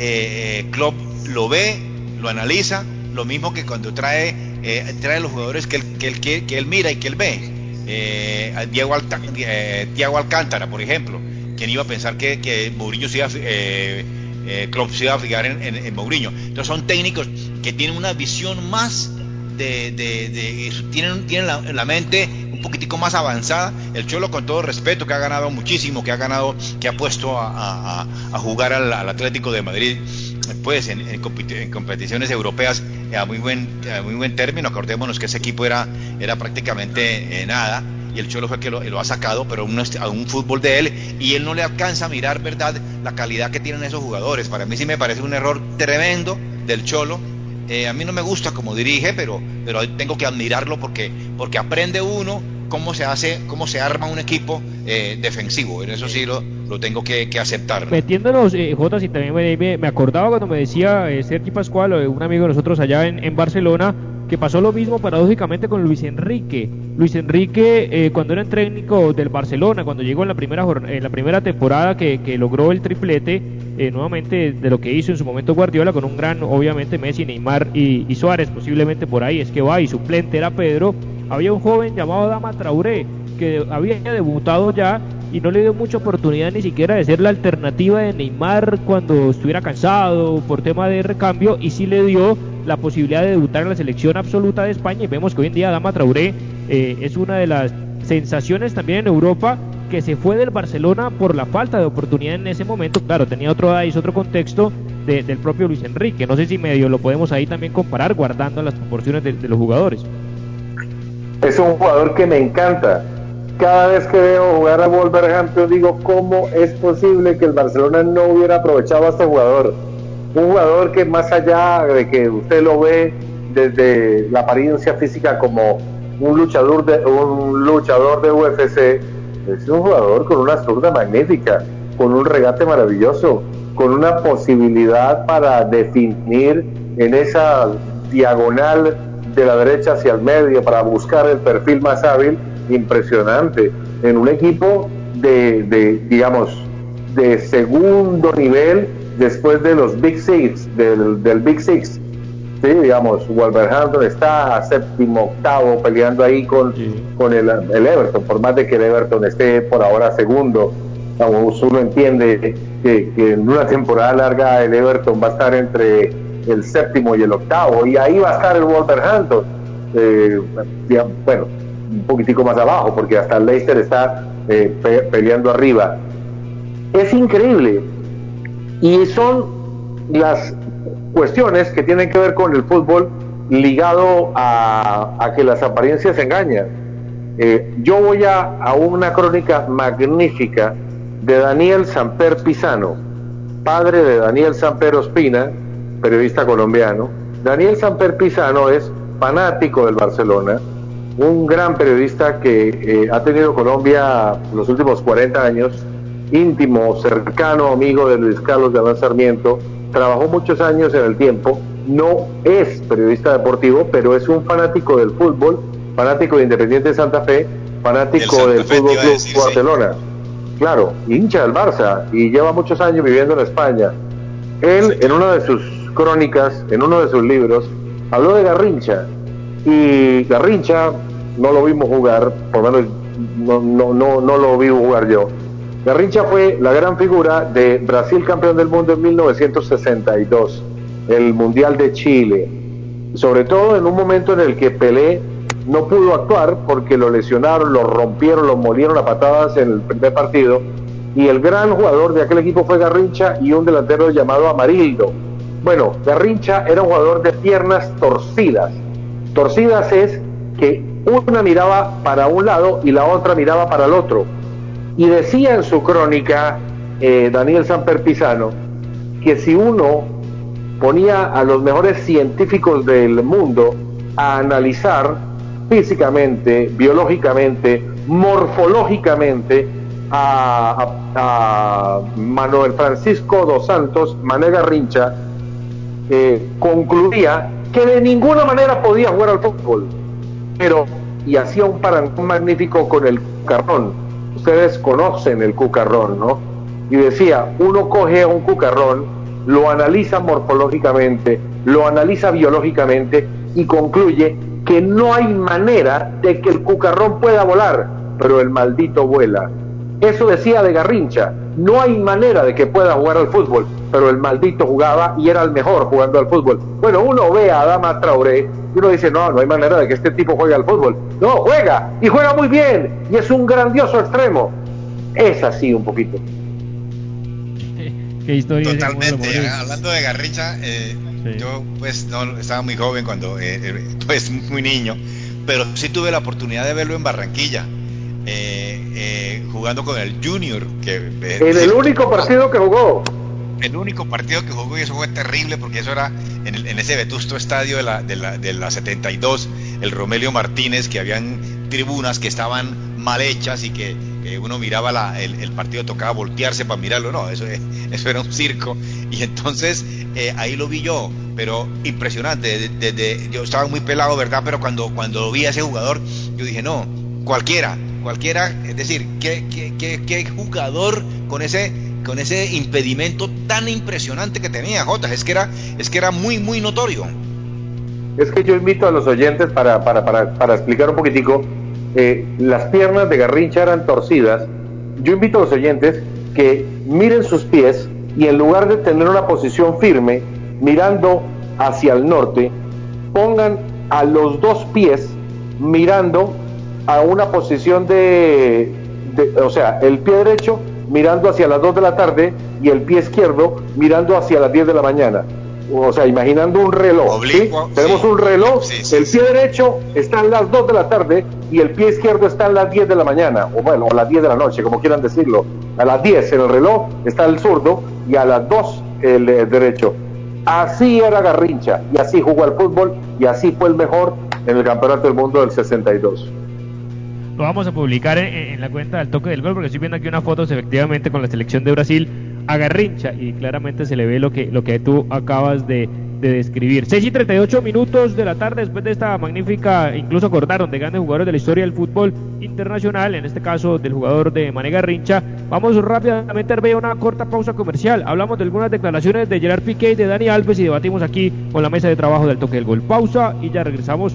Eh, Klopp lo ve, lo analiza, lo mismo que cuando trae, eh, trae los jugadores que él, que, que, él mira y que él ve. Eh, Diego, eh, Alcántara, por ejemplo, quien iba a pensar que, que Mourinho se iba, eh, Klopp se iba a fijar en, en, en Mourinho. Entonces son técnicos que tienen una visión más de, tienen, tienen la, la, mente un poquitico más avanzada. El Cholo, con todo respeto, que ha ganado muchísimo, que ha ganado, que ha puesto a, jugar al, Atlético de Madrid, pues en, en, competiciones europeas a muy buen, a muy buen término. Acordémonos que ese equipo era, era prácticamente eh, nada y el Cholo fue que lo, lo ha sacado, pero un, a un fútbol de él y él no le alcanza a mirar, ¿verdad?, la calidad que tienen esos jugadores. Para mí sí me parece un error tremendo del Cholo eh, a mí no me gusta como dirige, pero, pero tengo que admirarlo porque, porque aprende uno cómo se hace, cómo se arma un equipo eh, defensivo. En eso sí lo, lo tengo que, aceptar. Metiéndonos, eh, Jotas, y también me, me, acordaba cuando me decía eh, Sergi Pascual, un amigo de nosotros allá en, en Barcelona, que pasó lo mismo paradójicamente con Luis Enrique. Luis Enrique, eh, cuando era técnico del Barcelona, cuando llegó en la primera, en la primera temporada que, que logró el triplete, eh, nuevamente de lo que hizo en su momento Guardiola, con un gran, obviamente, Messi, Neymar y, Suárez, posiblemente por ahí es que va, y suplente era Pedro, había un joven llamado Dama Traoré, que había debutado ya y no le dio mucha oportunidad ni siquiera de ser la alternativa de Neymar cuando estuviera cansado por tema de recambio y sí le dio la posibilidad de debutar en la selección absoluta de España. Y vemos que hoy en día Dama Traoré eh, es una de las sensaciones también en Europa que se fue del Barcelona por la falta de oportunidad en ese momento. Claro, tenía otro otro contexto del propio Luis Enrique. No sé si medio lo podemos ahí también comparar guardando las proporciones de, de los jugadores. Es un jugador que me encanta. Cada vez que veo jugar a Wolverhampton digo, ¿cómo es posible que el Barcelona no hubiera aprovechado a este jugador? Un jugador que más allá de que usted lo ve desde la apariencia física como un luchador de un luchador de UFC, es un jugador con una zurda magnífica, con un regate maravilloso, con una posibilidad para definir en esa diagonal de la derecha hacia el medio para buscar el perfil más hábil, impresionante, en un equipo de, de digamos, de segundo nivel después de los Big Six, del, del Big Six, Sí, digamos, Wolverhampton está a séptimo, octavo, peleando ahí con, con el, el, Everton, por más de que el Everton esté por ahora segundo. Vamos, uno entiende que, que, en una temporada larga el Everton va a estar entre el séptimo y el octavo, y ahí va a estar el Wolverhampton. Eh, bueno, un poquitico más abajo, porque hasta el Leicester está eh, pe peleando arriba. Es increíble. Y son las cuestiones que tienen que ver con el fútbol ligado a, que las apariencias engañan. Eh, yo voy a, a, una crónica magnífica de Daniel Samper Pisano, padre de Daniel Samper Ospina, periodista colombiano. Daniel Samper Pisano es fanático del Barcelona, un gran periodista que eh, ha tenido Colombia los últimos 40 años, íntimo, cercano amigo de Luis Carlos de Adán Sarmiento, trabajó muchos años en el tiempo, no es periodista deportivo, pero es un fanático del fútbol, fanático de Independiente de Santa Fe, fanático del Fútbol Club decir, Barcelona. Sí. Claro, hincha del Barça y lleva muchos años viviendo en España. Él, en una de sus crónicas, en uno de sus libros, habló de Garrincha. Y Garrincha no lo vimos jugar, por lo menos no, no, no, no lo vi jugar yo. Garrincha fue la gran figura de Brasil campeón del mundo en 1962, el Mundial de Chile, sobre todo en un momento en el que Pelé no pudo actuar porque lo lesionaron, lo rompieron, lo molieron a patadas en el primer partido y el gran jugador de aquel equipo fue Garrincha y un delantero llamado Amarildo. Bueno, Garrincha era un jugador de piernas torcidas. Torcidas es que una miraba para un lado y la otra miraba para el otro. Y decía en su crónica eh, Daniel Samper Pisano que si uno ponía a los mejores científicos del mundo a analizar físicamente, biológicamente, morfológicamente a, Manuel Francisco dos Santos, Mané Garrincha, eh, concluía que de ninguna manera podía jugar al fútbol, pero y hacía un parangón magnífico con el cucarrón. Ustedes conocen el cucarrón, ¿no? Y decía, uno coge un cucarrón, lo analiza morfológicamente, lo analiza biológicamente y concluye que no hay manera de que el cucarrón pueda volar, pero el maldito vuela. Eso decía de Garrincha, no hay manera de que pueda jugar al fútbol, pero el maldito jugaba y era el mejor jugando al fútbol. Bueno, uno ve a Adama Traoré y uno dice, no, no hay manera de que este tipo juegue al fútbol. No, juega y juega muy bien y es un grandioso extremo. Es así un poquito. ¿Qué historia Totalmente. Hablando de Garrincha, eh, yo pues no estaba muy joven cuando, eh, eh, pues muy niño, pero sí tuve la oportunidad de verlo en Barranquilla. jugando con el Junior que en el único partido que jugó el único partido que jugó y eso fue terrible porque eso era en, ese vetusto estadio de la, de, la, de la 72, el Romelio Martínez, que habían tribunas que estaban mal hechas y que, uno miraba la, el, partido, tocaba voltearse para mirarlo, no, eso, *laughs* eso era un circo. Y entonces eh, ahí lo vi yo, pero impresionante, desde, yo estaba muy pelado, ¿verdad? Pero cuando, cuando vi a ese jugador, yo dije, no, cualquiera, cualquiera, es decir, ¿qué, qué, qué, qué jugador con ese con ese impedimento tan impresionante que tenía Jota, es que era, es que era muy, muy notorio. Es que yo invito a los oyentes para, para, para, para explicar un poquitico, eh, las piernas de Garrincha eran torcidas, yo invito a los oyentes que miren sus pies y en lugar de tener una posición firme, mirando hacia el norte, pongan a los dos pies mirando a una posición de, de o sea, el pie derecho mirando hacia las 2 de la tarde y el pie izquierdo mirando hacia las 10 de la mañana. O sea, imaginando un reloj. Tenemos un reloj, el pie derecho está en las 2 de la tarde y el pie izquierdo está en las 10 de la mañana, o bueno, a las 10 de la noche, como quieran decirlo. A las 10 en el reloj está el zurdo y a las 2 el, el derecho. Así era Garrincha y así jugó al fútbol y así fue el mejor en el Campeonato del Mundo del 62 lo vamos a publicar en, la cuenta del toque del gol, porque estoy viendo aquí unas fotos efectivamente con la selección de Brasil a Garrincha y claramente se le ve lo que, lo que tú acabas de, describir. 6 y 38 minutos de la tarde después de esta magnífica, incluso acordaron de grandes jugadores de la historia del fútbol internacional, en este caso del jugador de Mané Garrincha. Vamos rápidamente a una corta pausa comercial. Hablamos de algunas declaraciones de Gerard Piqué y de Dani Alves y debatimos aquí con la mesa de trabajo del toque del gol. Pausa y ya regresamos.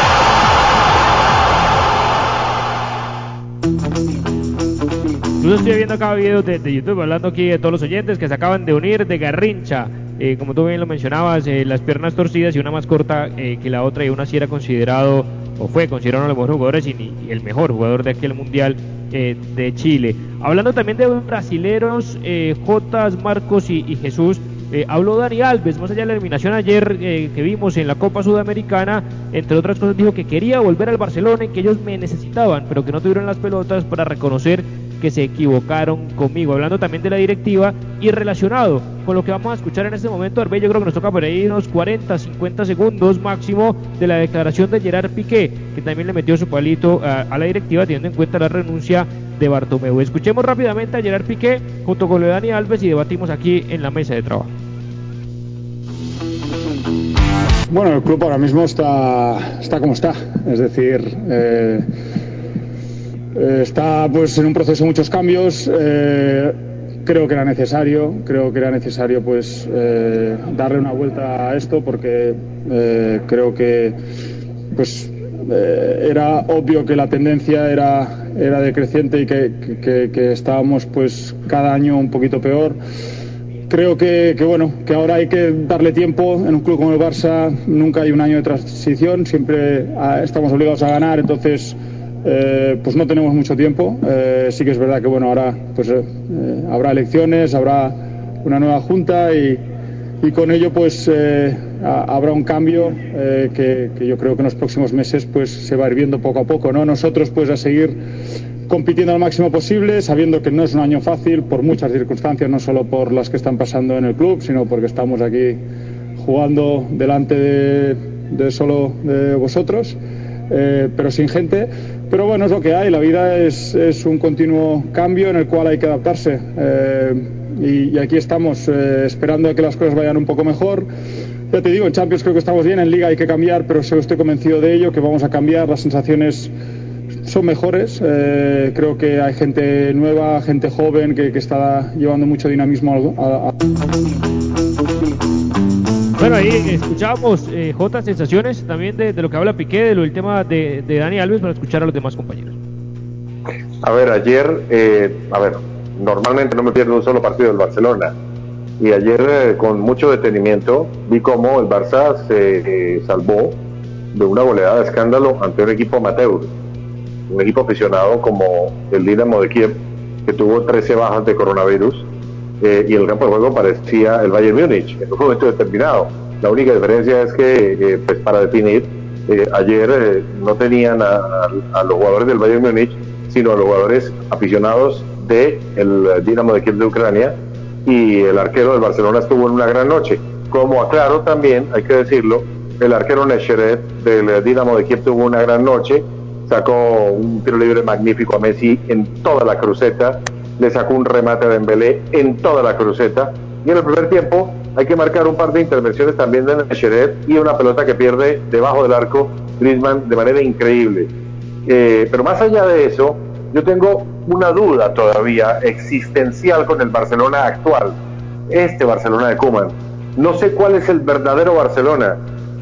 Yo estoy viendo acá videos de, de, YouTube hablando aquí de todos los oyentes que se acaban de unir de Garrincha. Eh, como tú bien lo mencionabas, eh, las piernas torcidas y una más corta eh, que la otra y una sí era considerado o fue considerado uno de los mejores jugadores y, y el mejor jugador de aquel mundial de Chile. Hablando también de brasileros, Jotas, Marcos y, y Jesús. habló Dani Alves, más allá de la eliminación ayer que vimos en la Copa Sudamericana, entre otras cosas dijo que quería volver al Barcelona y que ellos me necesitaban, pero que no tuvieron las pelotas para reconocer que se equivocaron conmigo. Hablando también de la directiva y relacionado con lo que vamos a escuchar en este momento, Arbey, yo creo que nos toca por ahí unos 40, 50 segundos máximo de la declaración de Gerard Piqué, que también le metió su palito a, la directiva teniendo en cuenta la renuncia de Bartomeu. Escuchemos rápidamente a Gerard Piqué junto con Dani Alves y debatimos aquí en la mesa de trabajo. Bueno, el club ahora mismo está, está como está, es decir, eh, está pues en un proceso de muchos cambios. Eh, creo que era necesario, creo que era necesario pues eh, darle una vuelta a esto porque eh, creo que pues eh, era obvio que la tendencia era, era decreciente y que, que, que, estábamos pues cada año un poquito peor. Creo que, que, bueno que ahora hay que darle tiempo en un club como el Barça nunca hay un año de transición siempre ah, estamos obligados a ganar entonces eh, pues no tenemos mucho tiempo. Eh, sí que es verdad que bueno, ahora pues eh, habrá elecciones, habrá una nueva junta y, con ello pues habrá un cambio que, yo creo que en los próximos meses pues se va a ir viendo poco a poco. ¿no? Nosotros pues a seguir compitiendo al máximo posible, sabiendo que no es un año fácil por muchas circunstancias, no solo por las que están pasando en el club, sino porque estamos aquí jugando delante de, de solo de vosotros. Pero sin gente. Pero bueno, es lo que hay, la vida es, es un continuo cambio en el cual hay que adaptarse. Eh, y, aquí estamos eh, esperando a que las cosas vayan un poco mejor. Ya te digo, en Champions creo que estamos bien, en Liga hay que cambiar, pero estoy convencido de ello, que vamos a cambiar, las sensaciones son mejores. Eh, creo que hay gente nueva, gente joven que, está llevando mucho dinamismo a... Bueno, ahí escuchábamos eh, J sensaciones también de, lo que habla Piqué, de lo del tema de, de, Dani Alves, para escuchar a los demás compañeros. A ver, ayer, eh, a ver, normalmente no me pierdo un solo partido del Barcelona. Y ayer, eh, con mucho detenimiento, vi cómo el Barça se eh, salvó de una goleada de escándalo ante un equipo amateur. Un equipo aficionado como el Dinamo de Kiev, que tuvo 13 bajas de coronavirus eh, y el campo de juego parecía el Bayern Múnich en un momento determinado. La única diferencia es que, eh, pues para definir, eh, ayer eh, no tenían a, a, los jugadores del Bayern Múnich, sino a los jugadores aficionados del de Dinamo de Kiev de Ucrania y el arquero del Barcelona estuvo en una gran noche. Como aclaro también, hay que decirlo, el arquero Nesheret del Dinamo de Kiev tuvo una gran noche, sacó un tiro libre magnífico a Messi en toda la cruceta, le sacó un remate a Dembélé en toda la cruceta y en el primer tiempo hay que marcar un par de intervenciones también de Nesheret y una pelota que pierde debajo del arco Griezmann de manera increíble. Eh, pero más allá de eso, yo tengo una duda todavía existencial con el Barcelona actual, este Barcelona de Koeman. No sé cuál es el verdadero Barcelona,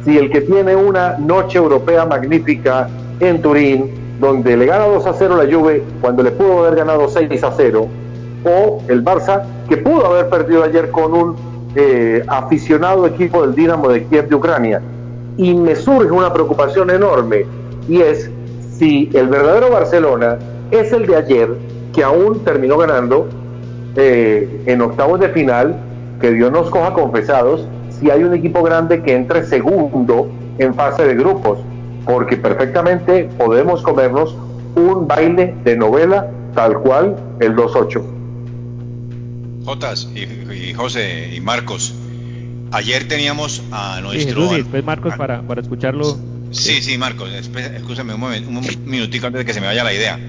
si el que tiene una noche europea magnífica en Turín, donde le gana 2 a 0 la Juve cuando le pudo haber ganado 6 a 0, o el Barça que pudo haber perdido ayer con un eh, aficionado equipo del Dinamo de Kiev de Ucrania. Y me surge una preocupación enorme y es si el verdadero Barcelona es el de ayer que aún terminó ganando eh, en octavos de final, que Dios nos coja confesados, si hay un equipo grande que entre segundo en fase de grupos porque perfectamente podemos comernos un baile de novela tal cual el 2-8. Jotas y, y, José y Marcos, ayer teníamos a nuestro... Sí, después Marcos para, para escucharlo. Sí, sí, Marcos, escúchame un, momento, un minutico antes de que se me vaya la idea,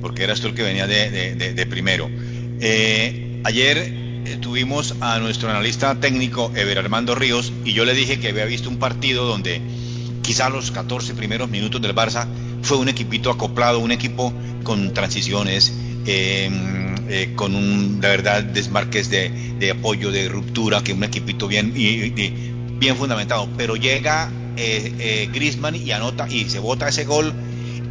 porque eras tú el que venía de, de, de, de primero. Eh, ayer eh, tuvimos a nuestro analista técnico Ever Armando Ríos y yo le dije que había visto un partido donde quizá los 14 primeros minutos del Barça fue un equipito acoplado, un equipo con transiciones, em, eh, con un, la verdad, desmarques de, apoyo, de ruptura, que un equipito bien, bien fundamentado. Pero llega eh, eh, Grisman y anota y se bota ese gol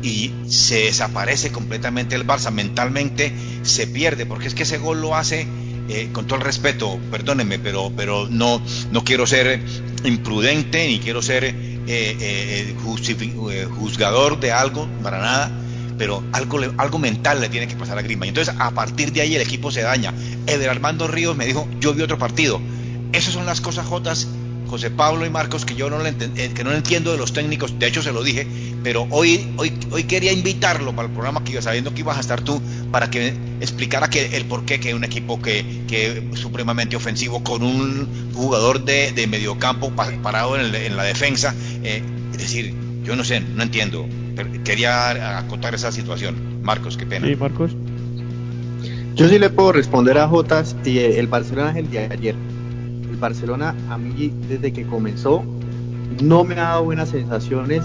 y se desaparece completamente el Barça, mentalmente se pierde, porque es que ese gol lo hace, eh, con todo el respeto, perdónenme, pero, pero no, no quiero ser imprudente ni quiero ser eh, eh, eh juzgador de algo, para nada, pero algo, algo mental le tiene que pasar a Griezmann. Entonces, a partir de ahí el equipo se daña. Eder Armando Ríos me dijo, yo vi otro partido. Esas son las cosas jotas José Pablo y Marcos que yo no le eh, que no entiendo de los técnicos, de hecho se lo dije, pero hoy, hoy, hoy quería invitarlo para el programa que iba sabiendo que ibas a estar tú, para que explicara que el por qué que un equipo que, que supremamente ofensivo con un jugador de, de mediocampo parado en, la defensa, eh, es decir, yo no sé, no entiendo, quería acotar esa situación. Marcos, qué pena. Sí, Marcos. Yo sí le puedo responder a Jotas y el Barcelona es el día de ayer Barcelona a mí desde que comenzó no me ha dado buenas sensaciones.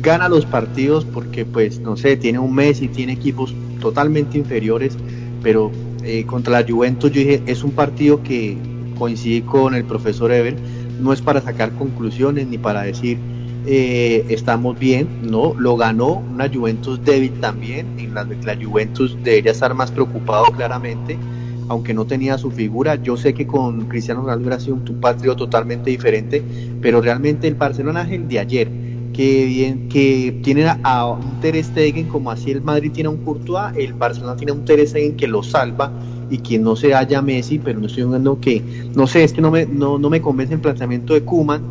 Gana los partidos porque pues no sé, tiene un mes y tiene equipos totalmente inferiores, pero eh, contra la Juventus yo dije, es un partido que coincidí con el profesor Ever, no es para sacar conclusiones ni para decir eh, estamos bien, no, lo ganó una Juventus débil también, en la, la Juventus debería estar más preocupado claramente aunque no tenía su figura. Yo sé que con Cristiano Ronaldo hubiera sido un, patrio totalmente diferente, pero realmente el Barcelona es el de ayer, que bien que tiene a, un Ter Stegen como así el Madrid tiene a un Courtois, el Barcelona tiene a un Ter Stegen que lo salva y que no se haya Messi, pero no estoy viendo que, no sé, es que no me, no, no me convence el planteamiento de Kuman,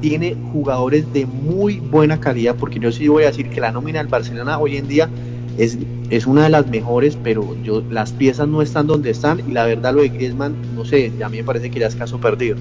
tiene jugadores de muy buena calidad, porque yo sí voy a decir que la nómina del Barcelona hoy en día es, es una de las mejores, pero yo las piezas no están donde están y la verdad lo de Griezmann, no sé, a mí me parece que ya es caso perdido.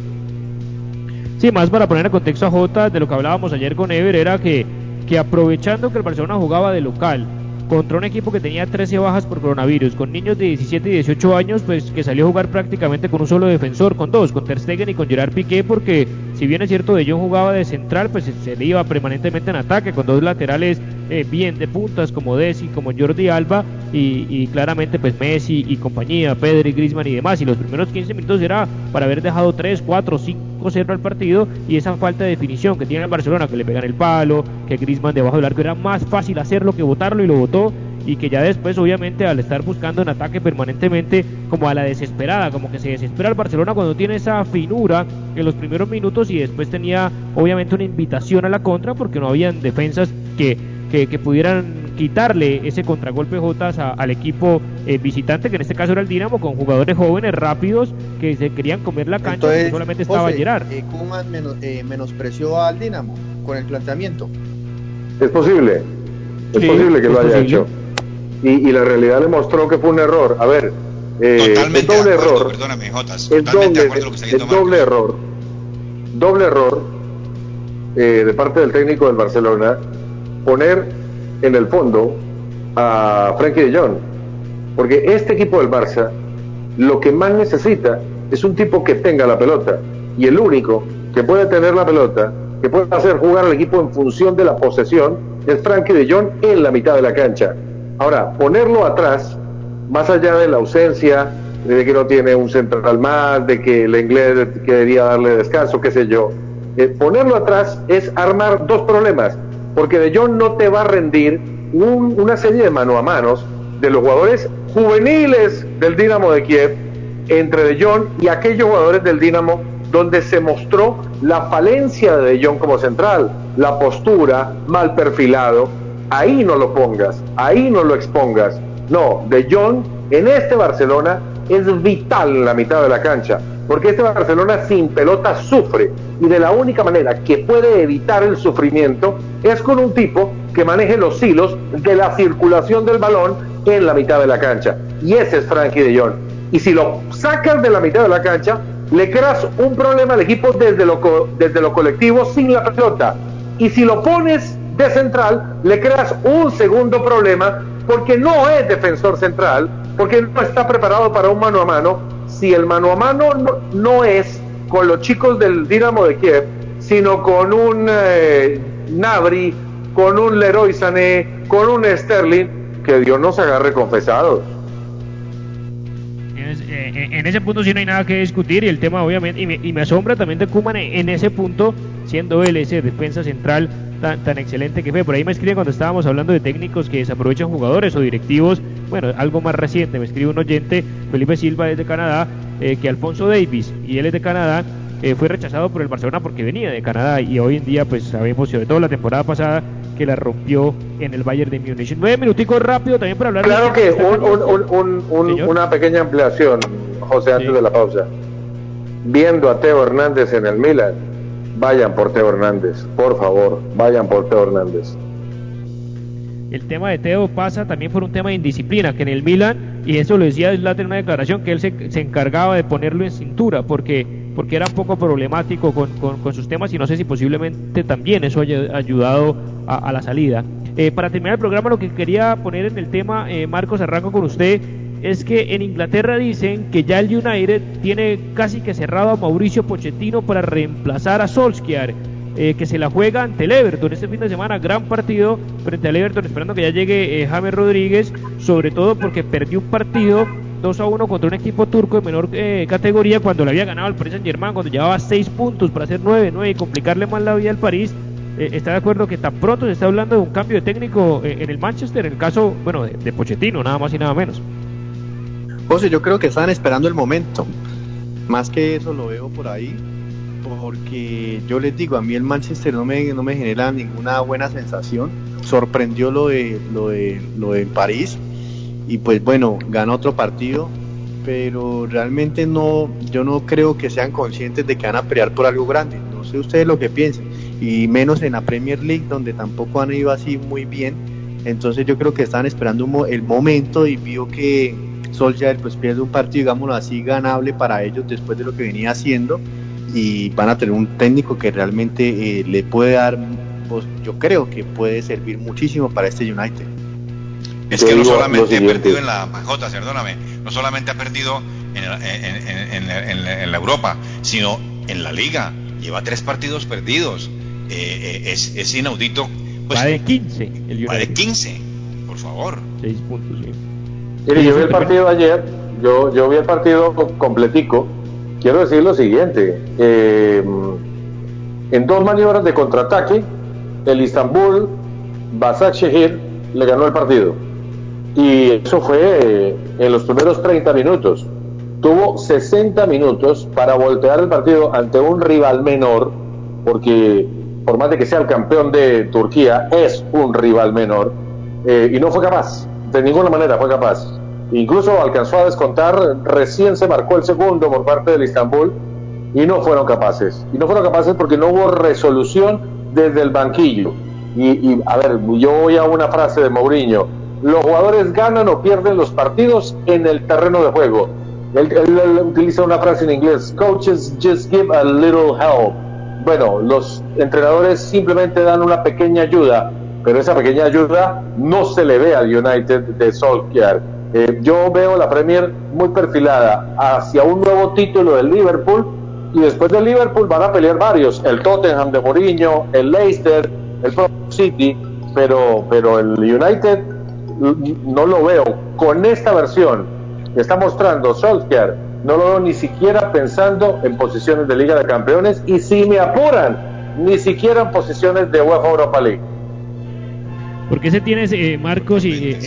Sí, más para poner en contexto a Jota de lo que hablábamos ayer con Ever era que, que aprovechando que el Barcelona jugaba de local, contra un equipo que tenía 13 bajas por coronavirus, con niños de 17 y 18 años, pues que salió a jugar prácticamente con un solo defensor, con dos, con Ter Stegen y con Gerard Piqué, porque si bien es cierto de Jong jugaba de central, pues se le iba permanentemente en ataque, con dos laterales eh, bien de puntas como Desi, como Jordi Alba, y, claramente pues Messi y compañía, Pedri, Griezmann y demás, y los primeros 15 minutos era para haber dejado 3, 4, 5 0 al partido, y esa falta de definición que tiene el Barcelona, que le pegan el palo, que Griezmann debajo del arco era más fácil hacerlo que votarlo y lo votó y que ya después obviamente al estar buscando en ataque permanentemente como a la desesperada, como que se desespera el Barcelona cuando tiene esa finura en los primeros minutos y después tenía obviamente una invitación a la contra porque no habían defensas que, que, pudieran quitarle ese contragolpe Jotas al equipo eh, visitante, que en este caso era el Dinamo, con jugadores jóvenes, rápidos, que se querían comer la cancha, Entonces, solamente estaba Gerard. Eh, menos, eh, menospreció al Dinamo con el planteamiento. Es posible, es posible que lo haya hecho y, la realidad le mostró que fue un error. A ver, eh, es doble error. Perdóname, Jotas, es doble, error. Doble error eh, de parte del técnico del Barcelona poner en el fondo a Frankie de Jong. Porque este equipo del Barça lo que más necesita es un tipo que tenga la pelota. Y el único que puede tener la pelota, que puede hacer jugar al equipo en función de la posesión, es Frankie de Jong en la mitad de la cancha. Ahora, ponerlo atrás, más allá de la ausencia, de que no tiene un central más, de que el inglés quería darle descanso, qué sé yo, eh, ponerlo atrás es armar dos problemas, porque De Jong no te va a rendir una serie de mano a manos de los jugadores juveniles del Dinamo de Kiev entre De Jong y aquellos jugadores del Dinamo donde se mostró la falencia de De Jong como central, la postura, mal perfilado, ahí no lo pongas, ahí no lo expongas. No, De Jong en este Barcelona es vital en la mitad de la cancha, porque este Barcelona sin pelota sufre y de la única manera que puede evitar el sufrimiento es con un tipo que maneje los hilos de la circulación del balón en la mitad de la cancha. Y ese es Frankie de Jong. Y si lo sacas de la mitad de la cancha, le creas un problema al equipo desde lo, desde lo colectivo sin la pelota. Y si lo pones de central, le creas un segundo problema porque no es defensor central, porque no está preparado para un mano a mano si el mano a mano no, es con los chicos del Dinamo de Kiev, sino con un eh, Nabri, con un Leroy Sané, con un Sterling, que Dios nos agarre confesados. Eh, en ese punto sí no hay nada que discutir y el tema obviamente, y me, asombra también de Kuman en ese punto, siendo él ese defensa central tan, tan excelente que fue. Por ahí me escriben cuando estábamos hablando de técnicos que desaprovechan jugadores o directivos, bueno, algo más reciente, me escribe un oyente, Felipe Silva es de Canadá, eh, que Alfonso Davis, y él es de Canadá, eh, fue rechazado por el Barcelona porque venía de Canadá y hoy en día pues sabemos sobre todo la temporada pasada que la rompió en el Bayern de Múnich. Nueve minuticos rápido también para hablar. Claro que una pequeña ampliación, José, antes de la pausa. Viendo a Teo Hernández en el Milan, vayan por Teo Hernández, por favor, vayan por Teo Hernández. El tema de Teo pasa también por un tema de indisciplina, que en el Milan, y eso lo decía Zlatan en una declaración, que él se, se encargaba de ponerlo en cintura, porque porque era poco problemático con, con, sus temas y no sé si posiblemente también eso haya ayudado a, la salida. Eh, para terminar el programa, lo que quería poner en el tema, eh, Marcos, arranco con usted, es que en Inglaterra dicen que ya el United tiene casi que cerrado a Mauricio Pochettino para reemplazar a Solskjaer. Eh, que se la juega ante el Everton este fin de semana, gran partido frente al Everton, esperando que ya llegue James Rodríguez, sobre todo porque perdió un partido 2 a 1 contra un equipo turco de menor eh, categoría cuando le había ganado al Paris Saint Germain, cuando llevaba 6 puntos para hacer 9, 9 y complicarle más la vida al París. Eh, está de acuerdo que tan pronto se está hablando de un cambio de técnico eh, en el Manchester, en el caso, bueno, de, Pochettino, nada más y nada menos. Yo creo que están esperando el momento. Más que eso lo veo por ahí, porque yo les digo, a mí el Manchester no me, no me genera ninguna buena sensación. Sorprendió lo de lo de lo de París y pues bueno, ganó otro partido, pero realmente no, yo no creo que sean conscientes de que van a pelear por algo grande. No sé ustedes lo que piensen, y menos en la Premier League donde tampoco han ido así muy bien. Entonces yo creo que están esperando el momento y vio que Solskjaer pues pierde un partido, digámoslo así, ganable para ellos después de lo que venía haciendo y van a tener un técnico que realmente eh, le puede dar, pues, yo creo que puede servir muchísimo para este United. Es que no solamente ha perdido en la J, perdóname, no solamente ha perdido en, la Europa, sino en la Liga. Lleva tres partidos perdidos. Eh, eh, es, inaudito. Pues, va de 15. El va de 15, por favor. Seis puntos, sí. Mire, yo vi el partido ayer, yo, yo vi el partido completico. Quiero decir lo siguiente. Eh, en dos maniobras de contraataque, el Istanbul, Basak Shehir, le ganó el partido y eso fue eh, en los primeros 30 minutos. Tuvo 60 minutos para voltear el partido ante un rival menor, porque por más de que sea el campeón de Turquía, es un rival menor, eh, y no fue capaz, de ninguna manera fue capaz. Incluso alcanzó a descontar, recién se marcó el segundo por parte del Istanbul, y no fueron capaces. Y no fueron capaces porque no hubo resolución desde el banquillo. Y, a ver, yo voy a una frase de Mourinho, los jugadores ganan o pierden los partidos en el terreno de juego. Él, utiliza una frase en inglés, coaches just give a little help. Bueno, los entrenadores simplemente dan una pequeña ayuda, pero esa pequeña ayuda no se le ve al United de Solskjaer. Eh, yo veo la Premier muy perfilada hacia un nuevo título del Liverpool y después del Liverpool van a pelear varios, el Tottenham de Mourinho, el Leicester, el City, pero, pero el United no lo veo. Con esta versión que está mostrando Solskjaer, no lo veo ni siquiera pensando en posiciones de Liga de Campeones y si me apuran, ni siquiera en posiciones de UEFA Europa League. Porque ese tienes, eh, Marcos y,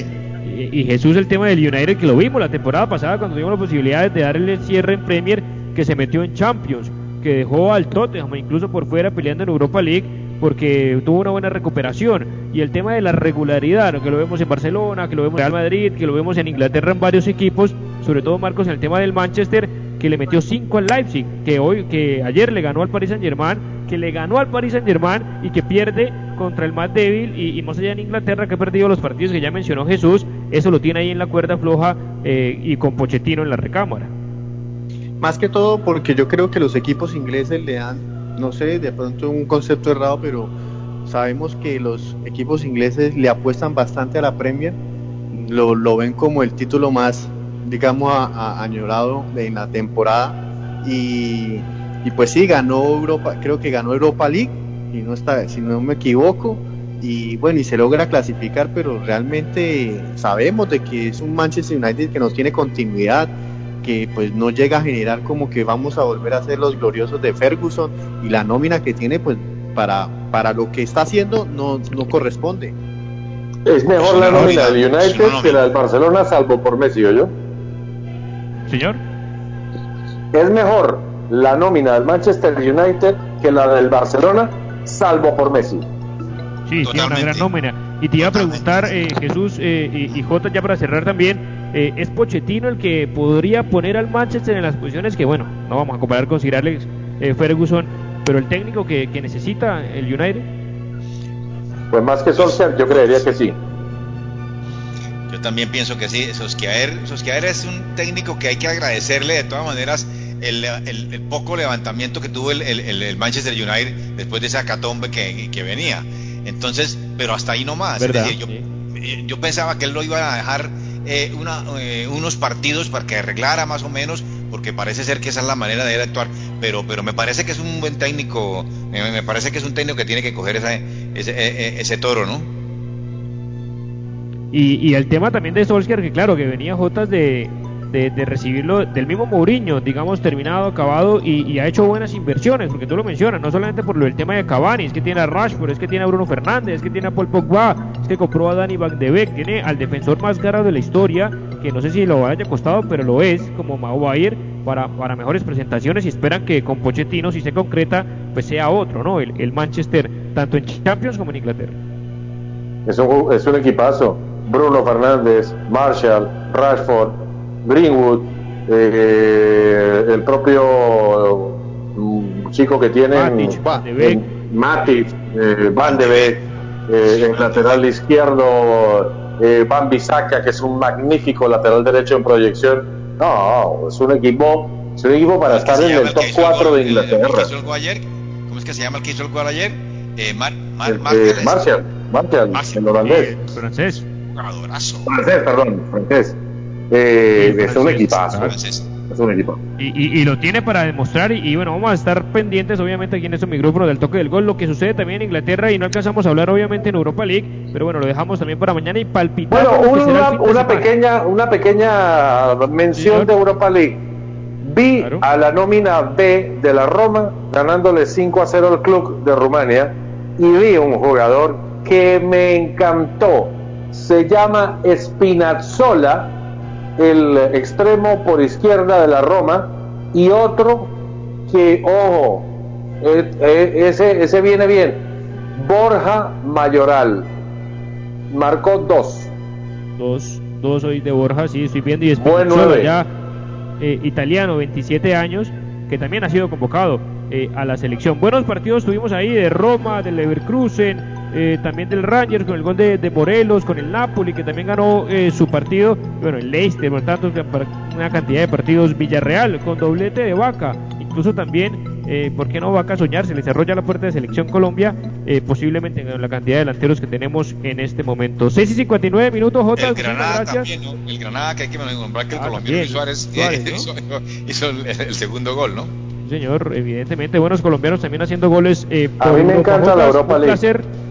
y, Jesús, el tema del United, que lo vimos la temporada pasada cuando tuvimos la posibilidad de darle el cierre en Premier, que se metió en Champions, que dejó al Tottenham incluso por fuera peleando en Europa League porque tuvo una buena recuperación. Y el tema de la regularidad, que lo vemos en Barcelona, que lo vemos en Real Madrid, que lo vemos en Inglaterra en varios equipos, sobre todo Marcos en el tema del Manchester, que le metió 5 al Leipzig, que hoy, que ayer le ganó al Paris Saint Germain, que le ganó al Paris Saint Germain y que pierde contra el más débil y, más allá en Inglaterra que ha perdido los partidos que ya mencionó Jesús, eso lo tiene ahí en la cuerda floja eh, y con Pochettino en la recámara. Más que todo porque yo creo que los equipos ingleses le dan no sé, de pronto un concepto errado, pero sabemos que los equipos ingleses le apuestan bastante a la Premier, lo, ven como el título más, digamos, a, añorado en la temporada. Y, y, pues sí, ganó Europa, creo que ganó Europa League, y no está, si no me equivoco. Y bueno, y se logra clasificar, pero realmente sabemos de que es un Manchester United que no tiene continuidad, que pues no llega a generar como que vamos a volver a ser los gloriosos de Ferguson y la nómina que tiene pues para, para lo que está haciendo no, no corresponde. Es mejor la nómina del United que la del Barcelona, salvo por Messi, yo. Señor. Es mejor la nómina del Manchester United que la del Barcelona, salvo por Messi. Sí, tiene una gran nómina. Y te iba a preguntar, eh, Jesús eh, y, y Jota, ya para cerrar también, eh, ¿es Pochettino el que podría poner al Manchester en las posiciones que, bueno, no vamos a comparar con Sir Alex Ferguson, pero el técnico que, que necesita el United? Pues más que Solskjaer, yo creería que sí. Yo también pienso que sí. Solskjaer, Solskjaer es un técnico que hay que agradecerle de todas maneras el, el, poco levantamiento que tuvo el, el, Manchester United después de esa catombe que, que venía. Entonces, pero hasta ahí nomás. Es decir, yo, eh, yo, pensaba que él lo iba a dejar eh, una, eh, unos partidos para que arreglara más o menos, porque parece ser que esa es la manera de él actuar. Pero, pero me parece que es un buen técnico, me parece que es un técnico que tiene que coger ese, ese, ese toro, ¿no? Y, y el tema también de Solskjaer, que claro, que venía Jotas de, de, recibirlo del mismo Mourinho, digamos, terminado, acabado y, ha hecho buenas inversiones, porque tú lo mencionas, no solamente por lo del tema de Cavani, es que tiene a Rashford, es que tiene a Bruno Fernández, es que tiene a Paul Pogba, es que compró a Danny Van de tiene al defensor más caro de la historia, que no sé si lo haya costado, pero lo es, como Bayer, para, para mejores presentaciones y esperan que con Pochettino, si se concreta, pues sea otro, ¿no? El, Manchester, tanto en Champions como en Inglaterra. Es un, es un equipazo. Bruno Fernández, Marshall, Rashford, Greenwood, eh, el propio mm, chico que tiene Matic, eh, Van de Beek, eh, el lateral izquierdo, eh, Van Bisaca, que es un magnífico lateral derecho en proyección. No, es un equipo, es un equipo para estar en el top 4 de Inglaterra. ¿Cómo es que se llama el que hizo el gol ayer? Marshall, Marshall, el holandés. francés. Francés, perdón, francés. Eh, es un equipazo. Es un equipo. Y, y, lo tiene para demostrar. Y, bueno, vamos a estar pendientes, obviamente, aquí en este micrófono del toque del gol. Lo que sucede también en Inglaterra. Y no alcanzamos a hablar, obviamente, en Europa League. Pero bueno, lo dejamos también para mañana y palpitar. Bueno, una, pequeña, una pequeña mención de Europa League. Vi a la nómina B de la Roma ganándole 5 a 0 al club de Rumania. Y vi un jugador que me encantó. Se llama Spinazzola el extremo por izquierda de la Roma y otro que, ojo, eh, eh, ese, ese viene bien, Borja Mayoral, marcó dos. Dos, dos hoy de Borja, sí, estoy viendo y es ya eh, italiano, 27 años, que también ha sido convocado a la selección. Buenos partidos tuvimos ahí de Roma, del Leverkusen, eh, también del Rangers con el gol de, Morelos, con el Napoli que también ganó eh, su partido, bueno, el Leicester, por tanto, una cantidad de partidos, Villarreal con doblete de Vaca, incluso también, eh, ¿por qué no Vaca soñar? Se le cerró ya la puerta de Selección Colombia, posiblemente en la cantidad de delanteros que tenemos en este momento. 6 y 59 minutos, J. El Granada también, El Granada, que hay que nombrar que el ah, colombiano Suárez, *laughs* hizo, el, segundo gol, ¿no? señor, evidentemente buenos colombianos también haciendo goles. a mí me encanta la Europa League. Un placer.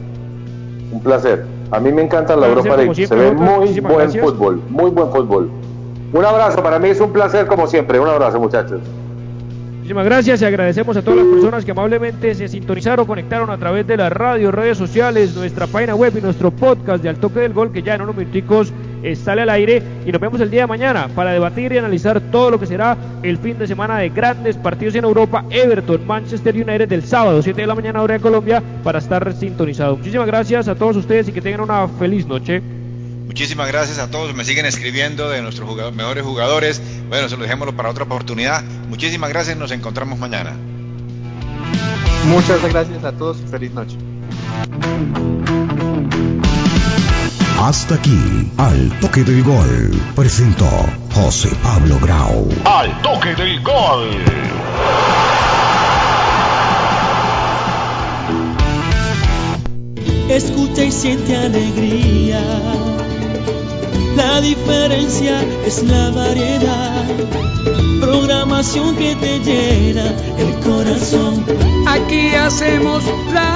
A mí me encanta la Europa League. Se ve muy buen fútbol, muy buen fútbol. Un abrazo, para mí es un placer como siempre. Un abrazo, muchachos. Muchísimas gracias y agradecemos a todas las personas que amablemente se sintonizaron, conectaron a través de la radio, redes sociales, nuestra página web y nuestro podcast de Al Toque del Gol, que ya en unos minuticos eh, sale al aire. Y nos vemos el día de mañana para debatir y analizar todo lo que será el fin de semana de grandes partidos en Europa. Everton, Manchester United del sábado, 7 de la mañana, hora de Colombia, para estar sintonizado. Muchísimas gracias a todos ustedes y que tengan una feliz noche. Muchísimas gracias a todos. Me siguen escribiendo de nuestros mejores jugadores. Bueno, se lo dejémoslo para otra oportunidad. Muchísimas gracias. Nos encontramos mañana. Muchas gracias a todos. Feliz noche. Hasta aquí, al toque del gol, presentó José Pablo Grau. Al toque del gol. Escucha y siente alegría La diferencia es la variedad. Programación que te llena el corazón. Aquí hacemos la